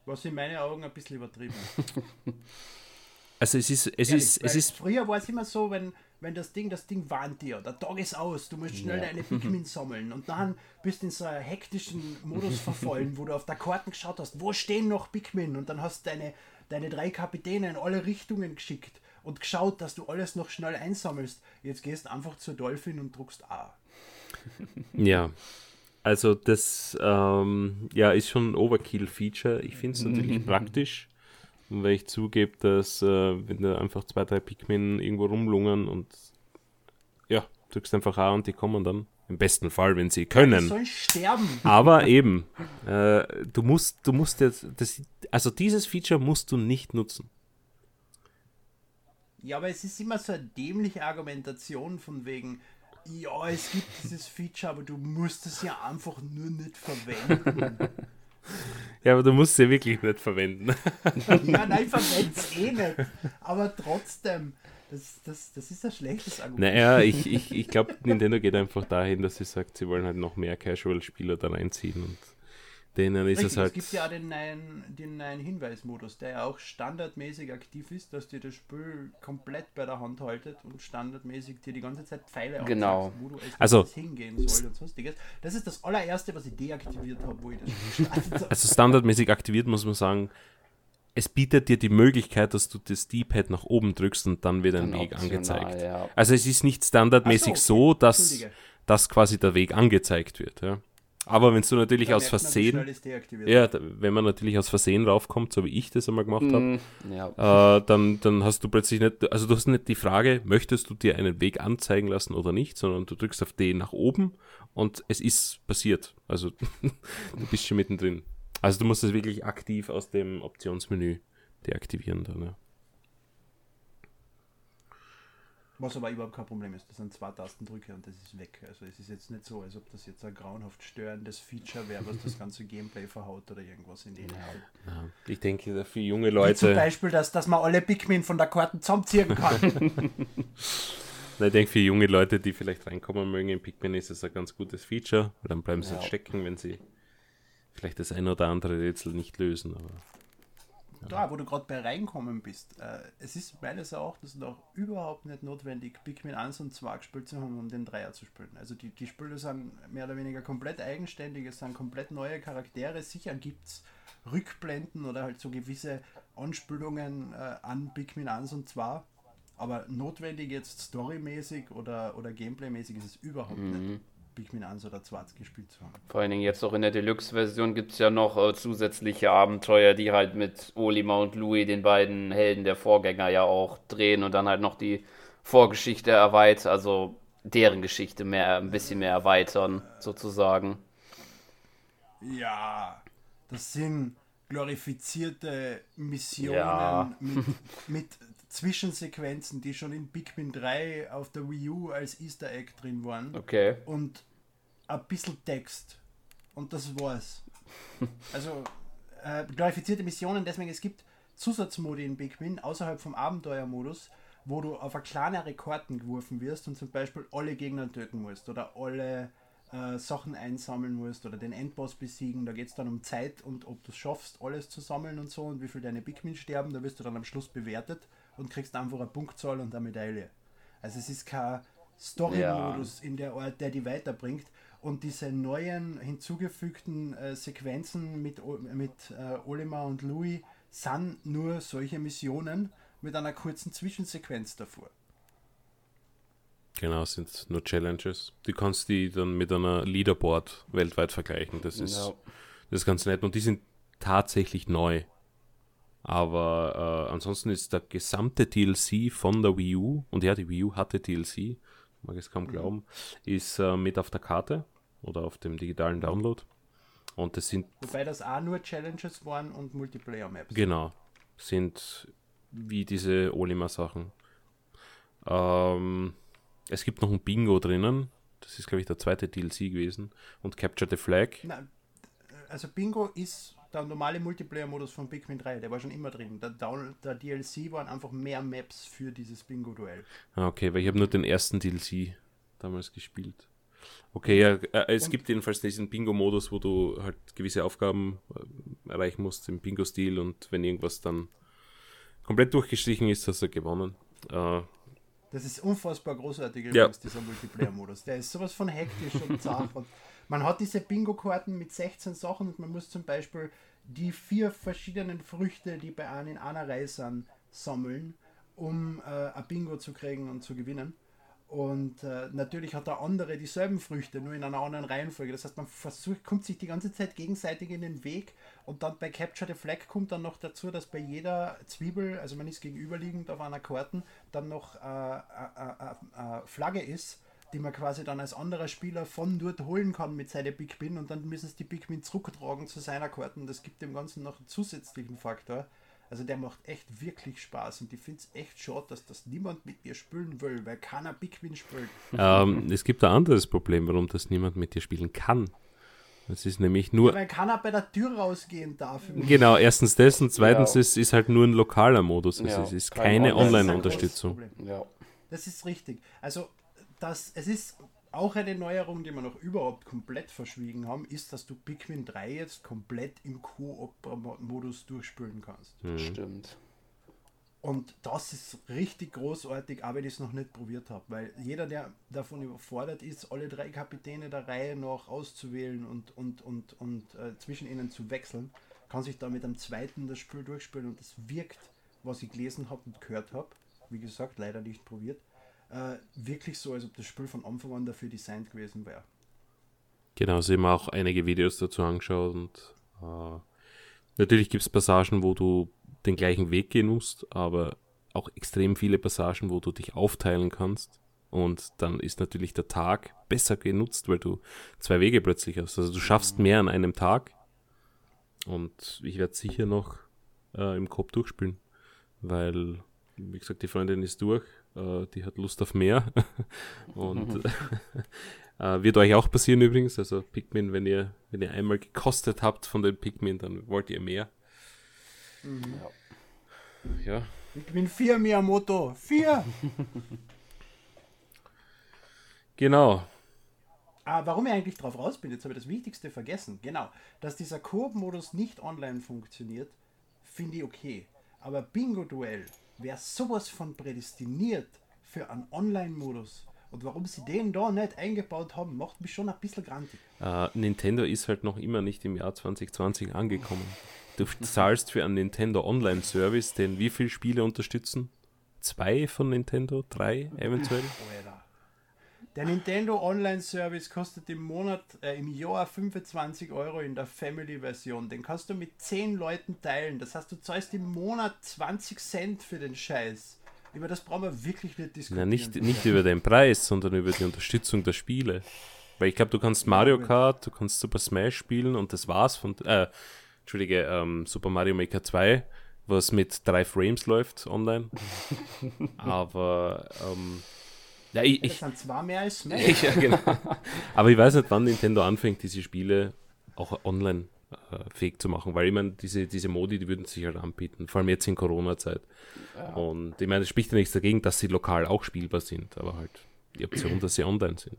Was in meinen Augen ein bisschen übertrieben [laughs] Also es ist, es Ehrlich, ist, es ist. Früher war es immer so, wenn, wenn das Ding, das Ding warnt dir, der Tag ist aus, du musst schnell ja. deine Pikmin sammeln und dann bist du in so einen hektischen Modus [laughs] verfallen, wo du auf der Karten geschaut hast, wo stehen noch Pikmin und dann hast du deine, deine drei Kapitäne in alle Richtungen geschickt und geschaut, dass du alles noch schnell einsammelst. Jetzt gehst du einfach zur Dolphin und druckst A. Ja, also das ähm, ja, ist schon ein Overkill-Feature. Ich finde es natürlich praktisch und weil ich zugebe, dass äh, wenn da einfach zwei, drei Pikmin irgendwo rumlungern und ja, drückst einfach A und die kommen dann. Im besten Fall, wenn sie können. Die sollen sterben. Aber [laughs] eben, äh, du musst, du musst jetzt, das, also dieses Feature musst du nicht nutzen. Ja, aber es ist immer so eine dämliche Argumentation von wegen, ja, es gibt dieses Feature, aber du musst es ja einfach nur nicht verwenden. [laughs] Ja, aber du musst sie wirklich nicht verwenden. [laughs] ja, nein, verwend's eh nicht. Aber trotzdem, das, das, das ist ein schlechtes Argument. Naja, ich, ich, ich glaube, Nintendo geht einfach dahin, dass sie sagt, sie wollen halt noch mehr Casual-Spieler da reinziehen und denen ist Richtig, es halt. Es gibt ja den neuen, den neuen Hinweismodus, der ja auch standardmäßig aktiv ist, dass dir das Spiel komplett bei der Hand haltet und standardmäßig dir die ganze Zeit Pfeile genau. Aufzeigt, wo du also, hingehen soll und sonstiges. Das ist das allererste, was ich deaktiviert habe, wo ich das gestartet [laughs] habe. Also standardmäßig aktiviert muss man sagen, es bietet dir die Möglichkeit, dass du das D-Pad nach oben drückst und dann wird ein Weg angezeigt. Ja. Also es ist nicht standardmäßig so, okay. so, dass, dass quasi der Weg angezeigt wird. Ja. Aber wenn du natürlich da aus Versehen. Ja, wenn man natürlich aus Versehen raufkommt, so wie ich das einmal gemacht habe, mm, ja. äh, dann, dann hast du plötzlich nicht, also du hast nicht die Frage, möchtest du dir einen Weg anzeigen lassen oder nicht, sondern du drückst auf D nach oben und es ist passiert. Also [laughs] du bist schon mittendrin. Also du musst es wirklich aktiv aus dem Optionsmenü deaktivieren dann, ja. Was aber überhaupt kein Problem ist. Das sind zwei Tastendrücke und das ist weg. Also es ist jetzt nicht so, als ob das jetzt ein grauenhaft störendes Feature wäre, was das ganze Gameplay verhaut oder irgendwas in dem ja, ja. Ich denke, für junge Leute. Wie zum Beispiel, dass, dass man alle Pikmin von der Karten zusammenziehen kann. [laughs] [laughs] Ich denke, für junge Leute, die vielleicht reinkommen mögen in Pikmin, ist es ein ganz gutes Feature. Dann bleiben sie ja. stecken, wenn sie vielleicht das ein oder andere Rätsel nicht lösen. Aber da, wo du gerade bei reinkommen bist, äh, es ist meines Erachtens noch überhaupt nicht notwendig, Pikmin 1 und 2 gespielt zu haben, um den Dreier zu spielen. Also die, die Spiele sind mehr oder weniger komplett eigenständig, es sind komplett neue Charaktere. Sicher gibt es Rückblenden oder halt so gewisse Anspielungen äh, an Pikmin 1 und 2, aber notwendig jetzt storymäßig oder, oder gameplaymäßig ist es überhaupt mhm. nicht. Pikmin 1 oder 2 gespielt zu haben. Vor allen Dingen jetzt auch in der Deluxe-Version gibt es ja noch äh, zusätzliche Abenteuer, die halt mit Olimar und Louis, den beiden Helden der Vorgänger, ja auch drehen und dann halt noch die Vorgeschichte erweitern, also deren Geschichte mehr, ein bisschen mehr erweitern, sozusagen. Ja, das sind glorifizierte Missionen ja. mit, mit Zwischensequenzen, die schon in Pikmin 3 auf der Wii U als Easter Egg drin waren. Okay. Und ein bisschen Text. Und das war's. [laughs] also, äh, glorifizierte Missionen, deswegen es gibt Zusatzmodi in Pikmin außerhalb vom Abenteuermodus, wo du auf eine kleinere Karten geworfen wirst und zum Beispiel alle Gegner töten musst oder alle äh, Sachen einsammeln musst oder den Endboss besiegen. Da geht es dann um Zeit und ob du es schaffst, alles zu sammeln und so und wie viel deine Pikmin sterben. Da wirst du dann am Schluss bewertet und kriegst einfach eine Punktzahl und eine Medaille. Also es ist kein Story-Modus ja. in der Art, der die weiterbringt. Und diese neuen hinzugefügten äh, Sequenzen mit, mit äh, Olimar und Louis sind nur solche Missionen mit einer kurzen Zwischensequenz davor. Genau, sind nur Challenges. Du kannst die dann mit einer Leaderboard weltweit vergleichen. Das ist, Ja. das ist ganz nett. Und die sind tatsächlich neu. Aber äh, ansonsten ist der gesamte DLC von der Wii U, und ja, die Wii U hatte DLC, mag ich es kaum glauben, ist äh, mit auf der Karte oder auf dem digitalen Download. Und das sind Wobei das auch nur Challenges waren und Multiplayer-Maps. Genau. Sind wie diese Olima-Sachen. Ähm, es gibt noch ein Bingo drinnen. Das ist, glaube ich, der zweite DLC gewesen. Und Capture the Flag. Na, also Bingo ist der normale Multiplayer-Modus von Pikmin 3, der war schon immer drin. Der, Down der DLC waren einfach mehr Maps für dieses Bingo-Duell. Ah, okay, weil ich habe nur den ersten DLC damals gespielt. Okay, ja, äh, es Und- gibt jedenfalls diesen Bingo-Modus, wo du halt gewisse Aufgaben äh, erreichen musst im Bingo-Stil und wenn irgendwas dann komplett durchgestrichen ist, hast du gewonnen. Äh, Das ist unfassbar großartig Ja. dieser Multiplayer-Modus. Der ist sowas von hektisch und zart. Und man hat diese Bingo-Karten mit 16 Sachen und man muss zum Beispiel die vier verschiedenen Früchte, die bei einem in einer Reihe sind, sammeln, um äh, ein Bingo zu kriegen und zu gewinnen. Und äh, natürlich hat der andere dieselben Früchte, nur in einer anderen Reihenfolge. Das heißt, man versucht, kommt sich die ganze Zeit gegenseitig in den Weg und dann bei Capture the Flag kommt dann noch dazu, dass bei jeder Zwiebel, also man ist gegenüberliegend auf einer Karten, dann noch äh, eine äh, Flagge ist, die man quasi dann als anderer Spieler von dort holen kann mit seinen Pikmin und dann müssen es die Pikmin zurücktragen zu seiner Karten. Das gibt dem Ganzen noch einen zusätzlichen Faktor. Also der macht echt wirklich Spaß und ich finde es echt schade, dass das niemand mit mir spielen will, weil keiner Pikmin spielt. ähm, es gibt ein anderes Problem, warum das niemand mit dir spielen kann. Es ist nämlich nur Weil keiner bei der Tür rausgehen darf. Genau, erstens das und zweitens Ja. ist ist halt nur ein lokaler Modus. Also Ja, es ist kein keine Online- Online-Unterstützung. Ja. Das ist richtig. Also, das, es ist auch eine Neuerung, die wir noch überhaupt komplett verschwiegen haben, ist, dass du Pikmin 3 jetzt komplett im Koop-Modus durchspielen kannst. Stimmt. Und das ist richtig großartig, aber ich es noch nicht probiert habe, weil jeder, der davon überfordert ist, alle drei Kapitäne der Reihe noch auszuwählen und, und, und, und äh, zwischen ihnen zu wechseln, kann sich da mit einem zweiten das Spiel durchspielen und es wirkt, was ich gelesen habe und gehört habe, wie gesagt, leider nicht probiert, äh, wirklich so, als ob das Spiel von Anfang an dafür designt gewesen wäre. Genau, also eben auch einige Videos dazu angeschaut und äh, natürlich gibt es Passagen, wo du den gleichen Weg gehen musst, aber auch extrem viele Passagen, wo du dich aufteilen kannst. Und dann ist natürlich der Tag besser genutzt, weil du zwei Wege plötzlich hast. Also du schaffst mehr an einem Tag. Und ich werde sicher noch äh, im Kopf durchspielen, weil, wie gesagt, die Freundin ist durch, äh, die hat Lust auf mehr. [laughs] Und [laughs] [laughs] äh, wird euch auch passieren übrigens. Also Pikmin, wenn ihr, wenn ihr einmal gekostet habt von den Pikmin, dann wollt ihr mehr. Ja. Pikmin 4 Miyamoto, 4! Genau. Ah, warum ich eigentlich drauf raus bin, jetzt habe ich das Wichtigste vergessen. Genau, dass dieser Koop-Modus nicht online funktioniert, finde ich okay. Aber Bingo-Duell wäre sowas von prädestiniert für einen Online-Modus. Und warum sie den da nicht eingebaut haben, macht mich schon ein bisschen grantig. Äh, Nintendo ist halt noch immer nicht im Jahr 2020 angekommen. Du zahlst für einen Nintendo Online-Service, den wie viele Spiele unterstützen? Zwei von Nintendo? Drei eventuell? Der Nintendo Online Service kostet im Monat, äh, im Jahr 25 Euro in der Family-Version. Den kannst du mit 10 Leuten teilen. Das heißt, du zahlst im Monat 20 Cent für den Scheiß. Über das brauchen wir wirklich nicht Na, diskutieren. nicht, nicht über den Preis, sondern über die Unterstützung der Spiele. Weil ich glaube, du kannst Mario Kart, du kannst Super Smash spielen und das war's von, äh, Entschuldige, ähm, Super Mario Maker 2, was mit drei Frames läuft online. [laughs] Aber, ähm, ja, ich, Das ich, sind zwar mehr als Smash. [laughs] ich, ja, genau. [laughs] Aber ich weiß nicht, wann Nintendo anfängt, diese Spiele auch online äh, fähig zu machen, weil ich meine, diese, diese Modi, die würden sich halt anbieten, vor allem jetzt in Corona-Zeit. Und ich meine, es spricht ja nichts dagegen, dass sie lokal auch spielbar sind, aber halt die Option, dass sie online sind.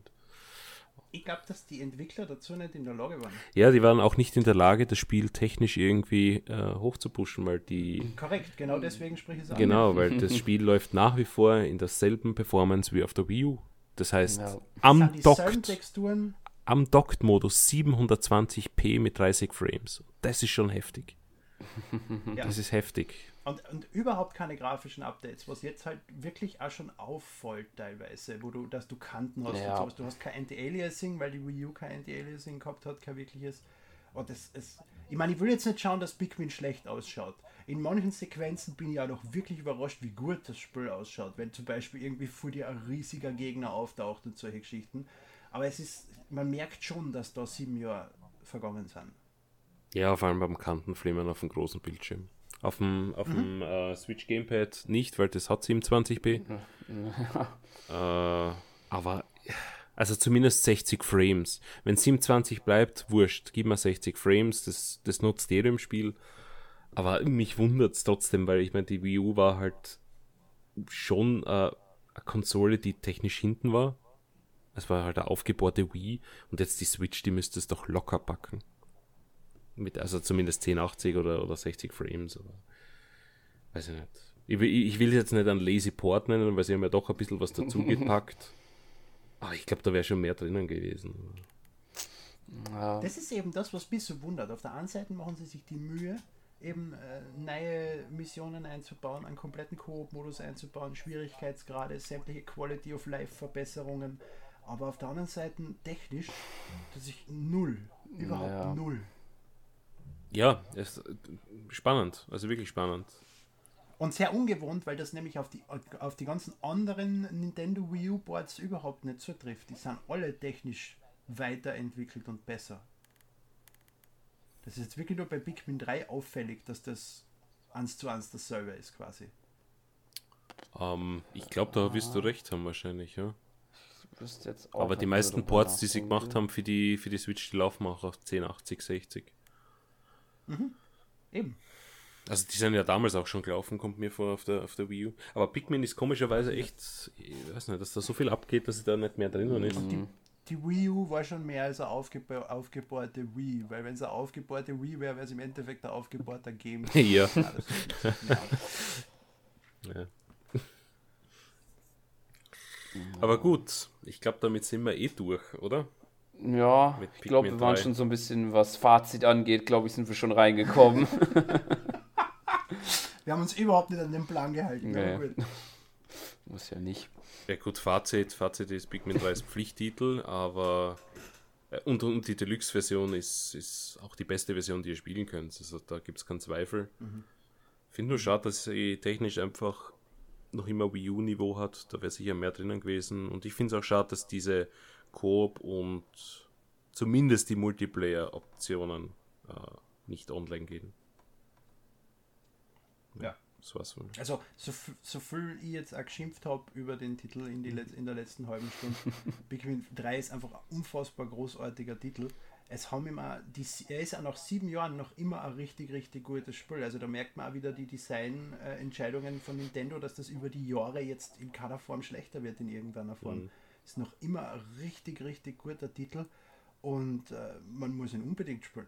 Ich glaube, dass die Entwickler dazu nicht in der Lage waren. Ja, die waren auch nicht in der Lage, das Spiel technisch irgendwie äh, hochzupushen, weil die, Korrekt, genau deswegen spreche ich es an. genau, [laughs] weil das Spiel läuft nach wie vor in derselben Performance wie auf der Wii U. Das heißt, Ja. Das am Dockt, am Dockt-Modus 720p mit 30 Frames. Das ist schon heftig. Ja. Das ist heftig. Und, und überhaupt keine grafischen Updates, was jetzt halt wirklich auch schon auffällt teilweise, wo du, dass du Kanten hast Ja. Du hast kein Anti-Aliasing, weil die Wii U kein Anti-Aliasing gehabt hat, kein wirkliches. Und es, es, ich meine, ich will jetzt nicht schauen, dass Pikmin schlecht ausschaut. In manchen Sequenzen bin ich auch noch wirklich überrascht, wie gut das Spiel ausschaut, wenn zum Beispiel irgendwie vor dir ein riesiger Gegner auftaucht und solche Geschichten. Aber es ist, man merkt schon, dass da sieben Jahre vergangen sind. Ja, vor allem beim Kantenflimmern auf dem großen Bildschirm. Auf dem, auf dem äh, Switch Gamepad nicht, weil das hat 27p. äh, aber, also zumindest 60 Frames. Wenn 27 bleibt, wurscht, gib mir 60 Frames, das, das nutzt jeder im Spiel. Aber mich wundert es trotzdem, weil ich meine, die Wii U war halt schon äh, eine Konsole, die technisch hinten war. Es war halt eine aufgebohrte Wii und jetzt die Switch, die müsste es doch locker packen. Mit, also zumindest 1080 oder, oder 60 Frames. Oder, weiß ich nicht. Ich will, ich will jetzt nicht einen Lazy Port nennen, weil sie haben ja doch ein bisschen was dazu [laughs] gepackt. Aber ich glaube, da wäre schon mehr drinnen gewesen. Ja. Das ist eben das, was mich so wundert. Auf der einen Seite machen sie sich die Mühe, eben äh, neue Missionen einzubauen, einen kompletten Koop-Modus einzubauen, Schwierigkeitsgrade, sämtliche Quality of Life Verbesserungen. Aber auf der anderen Seite technisch, dass ich null, überhaupt Ja. null. Ja, es ist spannend. Also wirklich spannend. Und sehr ungewohnt, weil das nämlich auf die, auf die ganzen anderen Nintendo Wii U Boards überhaupt nicht zutrifft. Die sind alle technisch weiterentwickelt und besser. Das ist jetzt wirklich nur bei Pikmin 3 auffällig, dass das eins zu eins dasselbe ist quasi. Ähm, ich glaube, da wirst du recht haben wahrscheinlich, ja. Aber die meisten Ports, die sie gemacht haben für die, für die Switch, die laufen auch auf 1080, 60. Eben. Also die sind ja damals auch schon gelaufen, kommt mir vor auf der, auf der Wii U. Aber Pikmin ist komischerweise echt, ich weiß nicht, dass da so viel abgeht, dass sie da nicht mehr drinnen ist. Die, die Wii U war schon mehr als eine aufgeba aufgebohrte Wii, weil wenn es eine aufgebohrte Wii wäre, wäre es im Endeffekt ein aufgebohrter Game. [laughs] ja. [laughs] ja. Aber gut, ich glaube, damit sind wir eh durch, oder? Ja, Mit ich glaube, wir waren 3. schon so ein bisschen, was Fazit angeht, glaube ich, sind wir schon reingekommen. [laughs] Wir haben uns überhaupt nicht an den Plan gehalten. Nee. [laughs] Muss ja nicht. Ja gut, Fazit, Fazit ist Pikmin 3 ist Pflichttitel, aber äh, und, und die Deluxe-Version ist, ist auch die beste Version, die ihr spielen könnt. Also da gibt es keinen Zweifel. Finde nur schade, dass sie technisch einfach noch immer Wii U-Niveau hat. Da wäre sicher mehr drinnen gewesen. Und ich finde es auch schade, dass diese Koop und zumindest die Multiplayer-Optionen äh, nicht online gehen. Ja. Das war's mir. Also, so, so viel ich jetzt auch geschimpft habe über den Titel in, die in der letzten halben Stunde, [laughs] Pikmin 3 ist einfach ein unfassbar großartiger Titel. Es haben immer, die, er ist auch nach sieben Jahren noch immer ein richtig, richtig gutes Spiel. Also da merkt man auch wieder die Designentscheidungen von Nintendo, dass das über die Jahre jetzt in keiner Form schlechter wird in irgendeiner Form. Ist noch immer ein richtig, richtig guter Titel und äh, man muss ihn unbedingt spielen.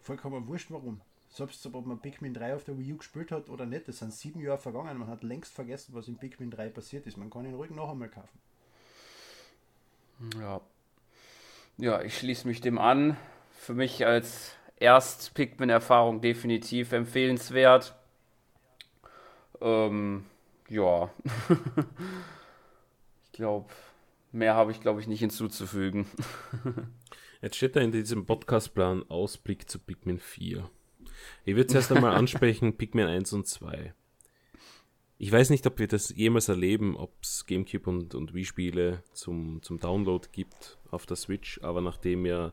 Vollkommen wurscht warum. Selbst ob man Pikmin 3 auf der Wii U gespielt hat oder nicht, das sind sieben Jahre vergangen. Man hat längst vergessen, was in Pikmin 3 passiert ist. Man kann ihn ruhig noch einmal kaufen. Ja. Ja, ich schließe mich dem an. Für mich als Erst-Pikmin-Erfahrung definitiv empfehlenswert. Ähm, ja. [laughs] ich glaube, mehr habe ich, glaube ich, nicht hinzuzufügen. [laughs] Jetzt steht da in diesem Podcastplan Ausblick zu Pikmin 4. Ich würde zuerst einmal [laughs] ansprechen Pikmin 1 und 2. Ich weiß nicht, ob wir das jemals erleben, ob es Gamecube und, und Wii-Spiele zum, zum Download gibt auf der Switch, aber nachdem ja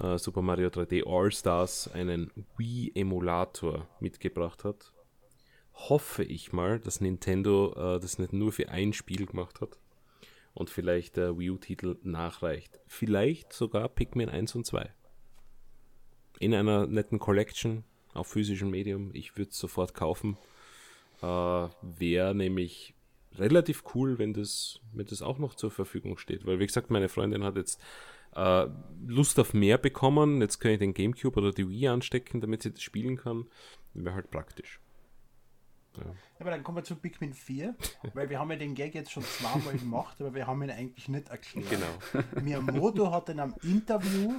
äh, Super Mario 3D All-Stars einen Wii-Emulator mitgebracht hat, hoffe ich mal, dass Nintendo äh, das nicht nur für ein Spiel gemacht hat und vielleicht der Wii U-Titel nachreicht. Vielleicht sogar Pikmin 1 und 2. In einer netten Collection auf physischem Medium. Ich würde es sofort kaufen. Äh, Wäre nämlich relativ cool, wenn das, wenn das auch noch zur Verfügung steht. Weil, wie gesagt, meine Freundin hat jetzt äh, Lust auf mehr bekommen. Jetzt kann ich den Gamecube oder die Wii anstecken, damit sie das spielen kann. Wäre halt praktisch. Ja. Aber dann kommen wir zu Pikmin 4, weil wir haben ja den Gag jetzt schon zweimal gemacht, aber wir haben ihn eigentlich nicht erklärt. Genau. Miyamoto hat in einem Interview,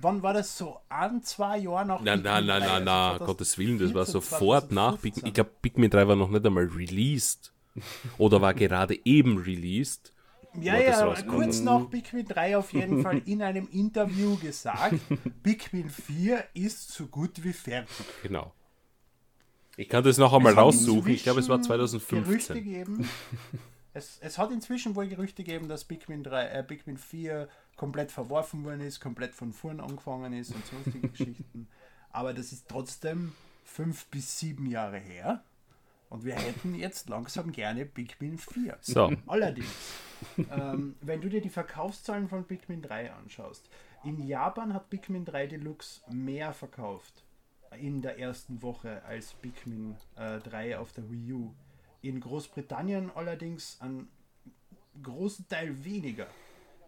wann war das so, ein, zwei Jahre nach Nein, nein, nein, nein, nein, Gottes Willen, das war sofort nach Pikmin. Ich glaube, Pikmin 3 war noch nicht einmal released. Oder war gerade eben released. Ja, ja, kurz nach Pikmin 3 auf jeden Fall in einem Interview gesagt, Pikmin 4 ist so gut wie fertig. Genau. Ich kann das noch einmal raussuchen. Ich glaube, es war 2015. Gerüchte gegeben. [laughs] Es, es, hat inzwischen wohl Gerüchte gegeben, dass Pikmin, 3, äh, Pikmin 4 komplett verworfen worden ist, komplett von vorn angefangen ist und sonstige [laughs] Geschichten. Aber das ist trotzdem fünf bis sieben Jahre her. Und wir hätten jetzt langsam gerne Pikmin 4. So. Allerdings, ähm, wenn du dir die Verkaufszahlen von Pikmin 3 anschaust, in Japan hat Pikmin 3 Deluxe mehr verkauft in der ersten Woche als Pikmin äh, 3 auf der Wii U. In Großbritannien allerdings einen großen Teil weniger.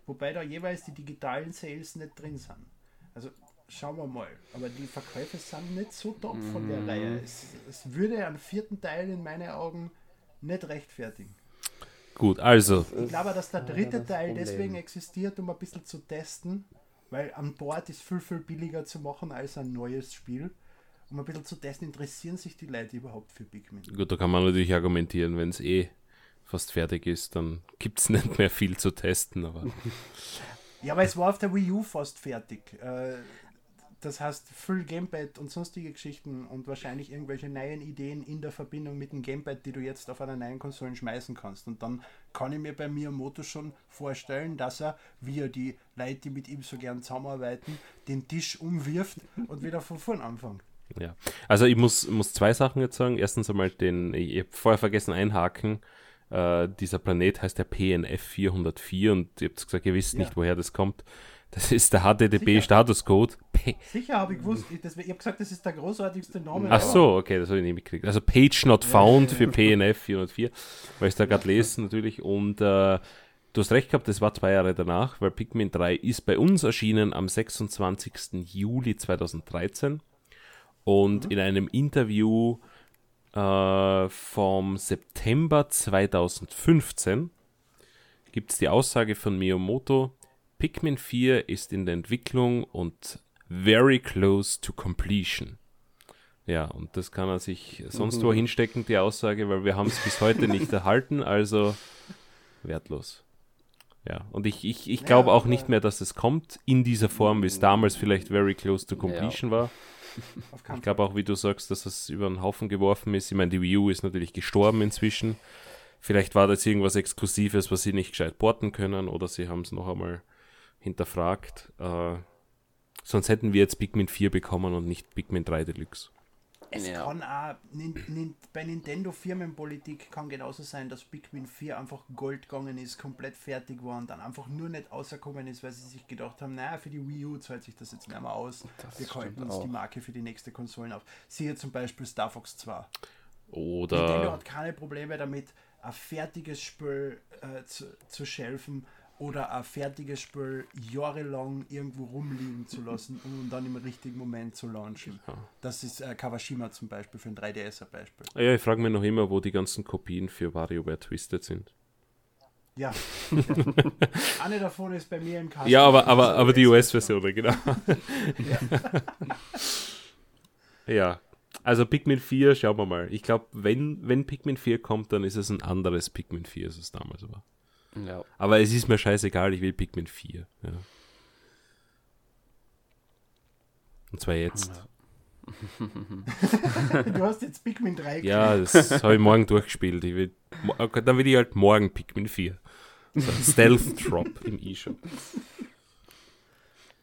Wobei da jeweils die digitalen Sales nicht drin sind. Also schauen wir mal. Aber die Verkäufe sind nicht so top von der mm. Reihe. Es, es würde einen vierten Teil in meinen Augen nicht rechtfertigen. Gut, also. Ich glaube, dass der dritte Teil deswegen existiert, um ein bisschen zu testen, weil an Bord ist viel, viel billiger zu machen als ein neues Spiel um ein bisschen zu testen, interessieren sich die Leute überhaupt für Pikmin? Gut, da kann man natürlich argumentieren, wenn es eh fast fertig ist, dann gibt es [laughs] nicht mehr viel zu testen. Aber ja, aber es war auf der Wii U fast fertig. Äh, das heißt, viel Gamepad und sonstige Geschichten und wahrscheinlich irgendwelche neuen Ideen in der Verbindung mit dem Gamepad, die du jetzt auf einer neuen Konsole schmeißen kannst. Und dann kann ich mir bei Miyamoto schon vorstellen, dass er, wie er die Leute, die mit ihm so gern zusammenarbeiten, den Tisch umwirft und wieder von vorn anfängt. Ja, also ich muss, muss zwei Sachen jetzt sagen. Erstens einmal den, ich habe vorher vergessen einhaken, äh, dieser Planet heißt der PNF 404 und ihr habt gesagt, ihr wisst ja. nicht, woher das kommt. Das ist der HTTP-Statuscode. Sicher habe ich gewusst. Ich, ich habe gesagt, das ist der großartigste Name. Ach so, okay, das habe ich nicht mitgekriegt. Also Page Not Found für PNF 404, weil ich da gerade lese natürlich. Und äh, du hast recht gehabt, das war zwei Jahre danach, weil Pikmin 3 ist bei uns erschienen am 26. Juli 2013. Und mhm. in einem Interview äh, vom September 2015 gibt es die Aussage von Miyamoto, Pikmin 4 ist in der Entwicklung und very close to completion. Ja, und das kann er sich sonst mhm. wo hinstecken, die Aussage, weil wir haben es bis heute nicht [laughs] erhalten, also wertlos. Ja, und ich, ich, ich glaube ja, auch nicht mehr, dass es kommt in dieser Form, wie es damals vielleicht very close to completion ja. war. Ich glaube auch, wie du sagst, dass es über den Haufen geworfen ist. Ich meine, die Wii U ist natürlich gestorben inzwischen. Vielleicht war das irgendwas Exklusives, was sie nicht gescheit porten können oder sie haben es noch einmal hinterfragt. Äh, sonst hätten wir jetzt Pikmin 4 bekommen und nicht Pikmin 3 Deluxe. Es ja. kann auch, bei Nintendo Firmenpolitik kann genauso sein, dass Pikmin 4 einfach Gold gegangen ist, komplett fertig war und dann einfach nur nicht außerkommen ist, weil sie sich gedacht haben, naja, für die Wii U zahlt sich das jetzt nicht mehr aus. Das Wir halten uns auch. die Marke für die nächste Konsolen auf. Siehe zum Beispiel Star Fox 2. Oder Nintendo hat keine Probleme damit, ein fertiges Spiel äh, zu, zu shelfen oder ein fertiges Spiel jahrelang irgendwo rumliegen zu lassen, um dann im richtigen Moment zu launchen. Ja. Das ist äh, Kawashima zum Beispiel für ein 3DS ein Beispiel. Ja, ich frage mich noch immer, wo die ganzen Kopien für WarioWare Twisted sind. Ja. [laughs] Eine davon ist bei mir im Kasten. Ja, aber, aber, aber die US-Version, genau. ja. [laughs] ja. Also Pikmin 4, schauen wir mal. Ich glaube, wenn, wenn Pikmin 4 kommt, dann ist es ein anderes Pikmin 4, als es damals war. Ja. Aber es ist mir scheißegal, ich will Pikmin 4. Ja. Und zwar jetzt. [laughs] du hast jetzt Pikmin 3 gekriegt. Ja, das habe ich morgen durchgespielt. Ich will, dann will ich halt morgen Pikmin 4. So Stealth Drop im E-Shop.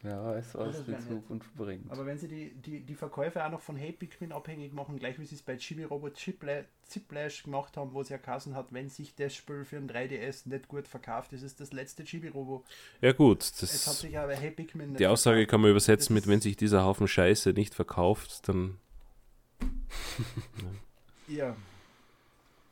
Ja, ist alles viel Zukunft bringt. Aber wenn sie die, die, die Verkäufe auch noch von Hey Pikmin abhängig machen, gleich wie sie es bei Chibi Robot Ziplash gemacht haben, wo es ja Kassen hat, wenn sich das Spiel für ein 3DS nicht gut verkauft, ist es das letzte Chibi Robo. Ja gut, das es hat sich aber hey Pikmin Die Aussage verkauft. kann man übersetzen mit, wenn sich dieser Haufen Scheiße nicht verkauft, dann... ja. [laughs] ja.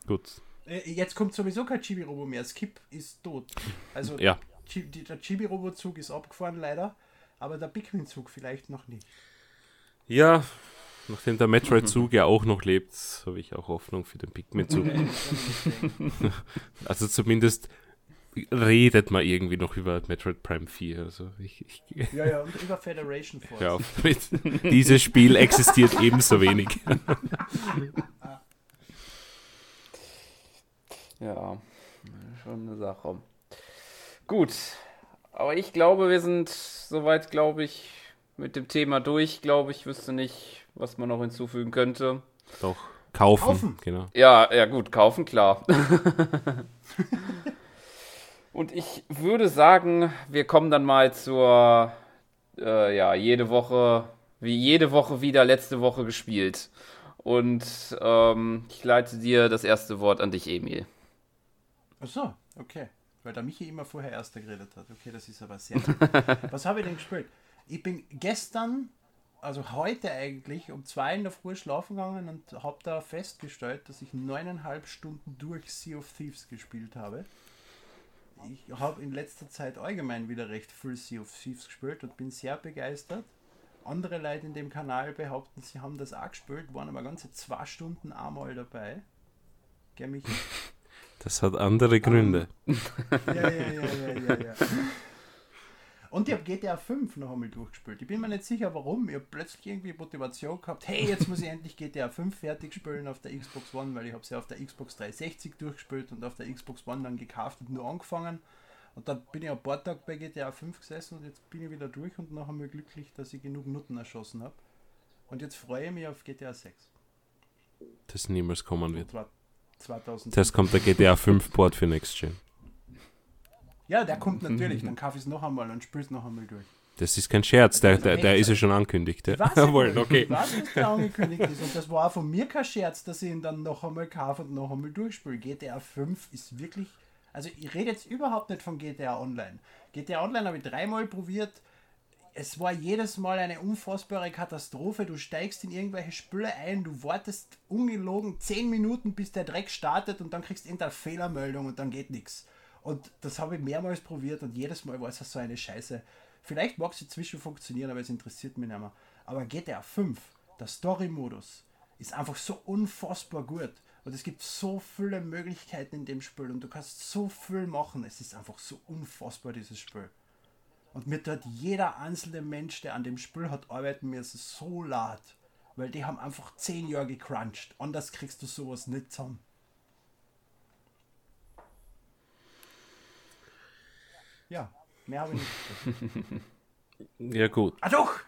Gut. Äh, jetzt kommt sowieso kein Chibi Robo mehr. Skip ist tot. Also ja. der Chibi Robo Zug ist abgefahren leider aber der Pikmin-Zug vielleicht noch nicht. Ja, nachdem der Metroid-Zug ja auch noch lebt, habe ich auch Hoffnung für den Pikmin-Zug. [laughs] also zumindest redet man irgendwie noch über Metroid Prime 4. Also ich, ich ja, ja, [laughs] und über Federation Force. Damit. Dieses Spiel existiert ebenso wenig. [laughs] ja, schon eine Sache. Gut, aber ich glaube, wir sind soweit, glaube ich, mit dem Thema durch. Glaube ich, wüsste nicht, was man noch hinzufügen könnte. Doch, kaufen. Kaufen. Genau. Ja, ja gut, kaufen, klar. [laughs] Und ich würde sagen, wir kommen dann mal zur, äh, ja, jede Woche, wie jede Woche wieder letzte Woche gespielt. Und ähm, ich leite dir das erste Wort an dich, Emil. Ach so, okay. Weil der Michi immer vorher erster geredet hat. Okay, das ist aber sehr. [laughs] Was habe ich denn gespielt? Ich bin gestern, also heute eigentlich, um zwei in der Früh schlafen gegangen und habe da festgestellt, dass ich neuneinhalb Stunden durch Sea of Thieves gespielt habe ich habe in letzter Zeit allgemein wieder recht viel Sea of Thieves gespielt und bin sehr begeistert. Andere Leute in dem Kanal behaupten, sie haben das auch gespielt, waren aber ganze zwei Stunden einmal dabei. Gell, mich? Das hat andere Gründe. ja, ja, ja, ja, ja, ja. Und ich habe GTA 5 noch einmal durchgespielt. Ich bin mir nicht sicher warum. Ich habe plötzlich irgendwie Motivation gehabt, hey, jetzt muss ich [laughs] endlich GTA 5 fertig spielen auf der Xbox One, weil ich habe sie auf der Xbox 360 durchgespielt und auf der Xbox One dann gekauft und nur angefangen. Und dann bin ich ein paar Tage bei GTA 5 gesessen und jetzt bin ich wieder durch und noch einmal glücklich, dass ich genug Nutten erschossen habe. Und jetzt freue ich mich auf GTA 6. Das niemals kommen wird. 2000. Zuerst kommt der GTA 5 Port für Next Gen. Ja, der kommt natürlich. Dann kaufe ich es noch einmal und spüre es noch einmal durch. Das ist kein Scherz, der, der, der ist ja schon angekündigt. Ja. Jawohl, [laughs] okay. Ich weiß, dass der angekündigt ist. Und das war auch von mir kein Scherz, dass ich ihn dann noch einmal kaufe und noch einmal durchspiele. GTA 5 ist wirklich. Also, ich rede jetzt überhaupt nicht von GTA Online. GTA Online habe ich dreimal probiert. Es war jedes Mal eine unfassbare Katastrophe. Du steigst in irgendwelche Spüle ein, du wartest ungelogen 10 Minuten, bis der Dreck startet und dann kriegst du irgendeine Fehlermeldung und dann geht nichts. Und das habe ich mehrmals probiert und jedes Mal war es so eine Scheiße. Vielleicht mag sie zwischen funktionieren, aber es interessiert mich nicht mehr. Aber GTA 5, der Story-Modus, ist einfach so unfassbar gut. Und es gibt so viele Möglichkeiten in dem Spiel und du kannst so viel machen. Es ist einfach so unfassbar, dieses Spiel. Und mir tut jeder einzelne Mensch, der an dem Spiel hat arbeiten müssen, so leid. Weil die haben einfach 10 Jahre gecrunched. Anders kriegst du sowas nicht zusammen. Ja, mehr habe ich nicht. [laughs] ja, gut. Ah, doch!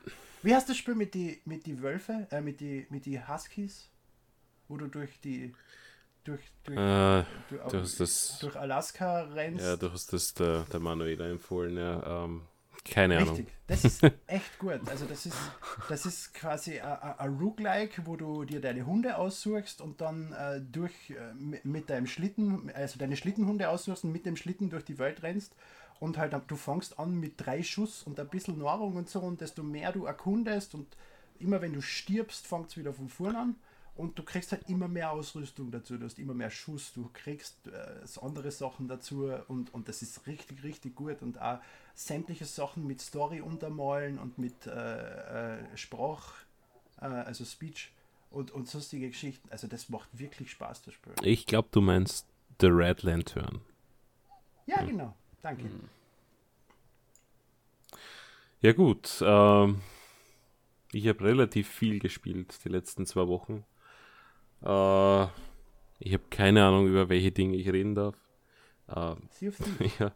Wie heißt das Spiel mit die, mit die Wölfe, äh, mit die, mit die Huskies? Wo du durch die. Durch, durch, äh, durch, du hast das, durch Alaska rennst. Ja, du hast das der, der Manuela empfohlen, ja. Ähm, keine Richtig. Ahnung. Das ist [laughs] echt gut. Also das ist, das ist quasi ein Roguelike, wo du dir deine Hunde aussuchst und dann äh, durch äh, mit deinem Schlitten, also deine Schlittenhunde aussuchst und mit dem Schlitten durch die Welt rennst und halt du fängst an mit drei Schuss und ein bisschen Nahrung und so und desto mehr du erkundest und immer wenn du stirbst, fängt es wieder von vorn an und du kriegst halt immer mehr Ausrüstung dazu, du hast immer mehr Schuss, du kriegst äh, andere Sachen dazu und, und das ist richtig, richtig gut und auch sämtliche Sachen mit Story untermalen und mit äh, äh, Sprach, äh, also Speech und, und sonstige Geschichten. Also das macht wirklich Spaß, das Spiel. Ich glaube, du meinst The Red Lantern. Ja, hm. genau. Danke. Hm. Ja gut, ähm, ich habe relativ viel gespielt die letzten zwei Wochen. Äh, ich habe keine Ahnung, über welche Dinge ich reden darf. Äh, [laughs] ja.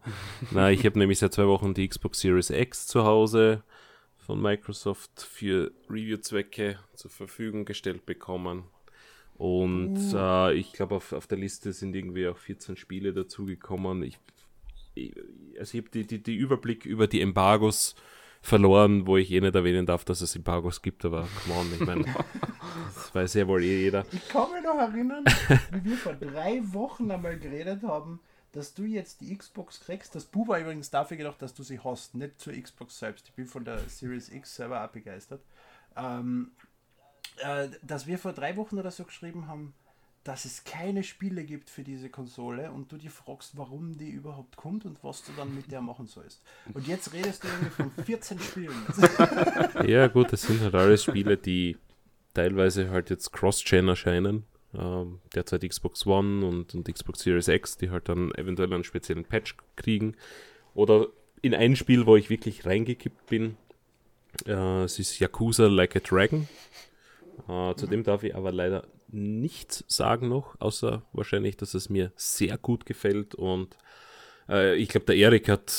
Na, ich habe nämlich seit zwei Wochen die Xbox Series X zu Hause von Microsoft für Review-Zwecke zur Verfügung gestellt bekommen. Und uh. äh, ich glaube, auf, auf der Liste sind irgendwie auch 14 Spiele dazugekommen. Ich also ich habe die, die, die Überblick über die Embargos verloren, wo ich eh nicht erwähnen darf, dass es Embargos gibt, aber come on, ich meine, [laughs] das weiß ja wohl eh jeder. Ich kann mich noch erinnern, wie wir vor drei Wochen einmal geredet haben, dass du jetzt die Xbox kriegst. Das Bu war übrigens dafür gedacht, dass du sie hast, nicht zur Xbox selbst. Ich bin von der Series X selber auch begeistert. Ähm, äh, dass wir vor drei Wochen oder so geschrieben haben, dass es keine Spiele gibt für diese Konsole und du dir fragst, warum die überhaupt kommt und was du dann mit der machen sollst. Und jetzt redest du irgendwie von 14 Spielen. [laughs] ja, gut, das sind halt alles Spiele, die teilweise halt jetzt Cross-Chain erscheinen. Ähm, derzeit Xbox One und, und Xbox Series X, die halt dann eventuell einen speziellen Patch kriegen. Oder in ein Spiel, wo ich wirklich reingekippt bin. Äh, es ist Yakuza Like a Dragon. Äh, zu dem darf ich aber leider nichts sagen noch, außer wahrscheinlich, dass es mir sehr gut gefällt und äh, ich glaube, der Erik hat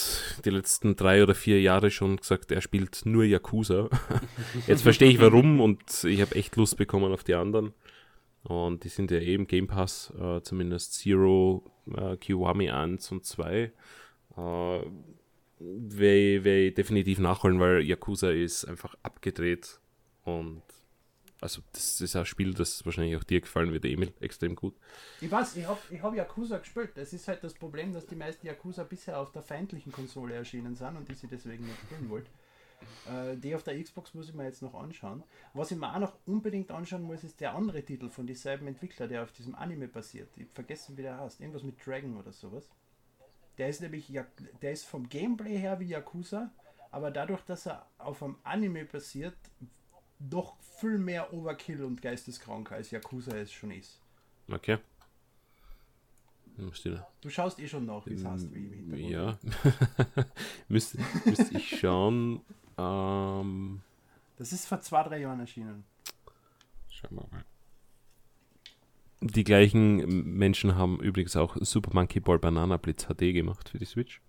die letzten drei oder vier Jahre schon gesagt, er spielt nur Yakuza. [laughs] Jetzt verstehe ich warum und ich habe echt Lust bekommen auf die anderen. Und die sind ja eben eh Game Pass, äh, zumindest Zero, äh, Kiwami 1 und 2. Äh, Werde ich definitiv nachholen, weil Yakuza ist einfach abgedreht und also das ist ein Spiel, das wahrscheinlich auch dir gefallen wird, Emil, extrem gut. Ich weiß, ich habe ich hab Yakuza gespielt. Das ist halt das Problem, dass die meisten Yakuza bisher auf der feindlichen Konsole erschienen sind und ich sie deswegen nicht spielen wollte. Äh, die auf der Xbox muss ich mir jetzt noch anschauen. Was ich mir auch noch unbedingt anschauen muss, ist der andere Titel von dieselben Entwickler, der auf diesem Anime basiert. Ich vergessen, wie der heißt. Irgendwas mit Dragon oder sowas. Der ist nämlich, der ist vom Gameplay her wie Yakuza, aber dadurch, dass er auf einem Anime basiert, doch viel mehr Overkill und geisteskrank als Yakuza es schon ist. Okay. Du schaust eh schon nach, wie es heißt. Wie ja. [laughs] müsste, müsste ich schauen. Ähm, das ist vor zwei, drei Jahren erschienen. Schauen wir mal. Die gleichen Menschen haben übrigens auch Super Monkey Ball Banana Blitz HD gemacht für die Switch.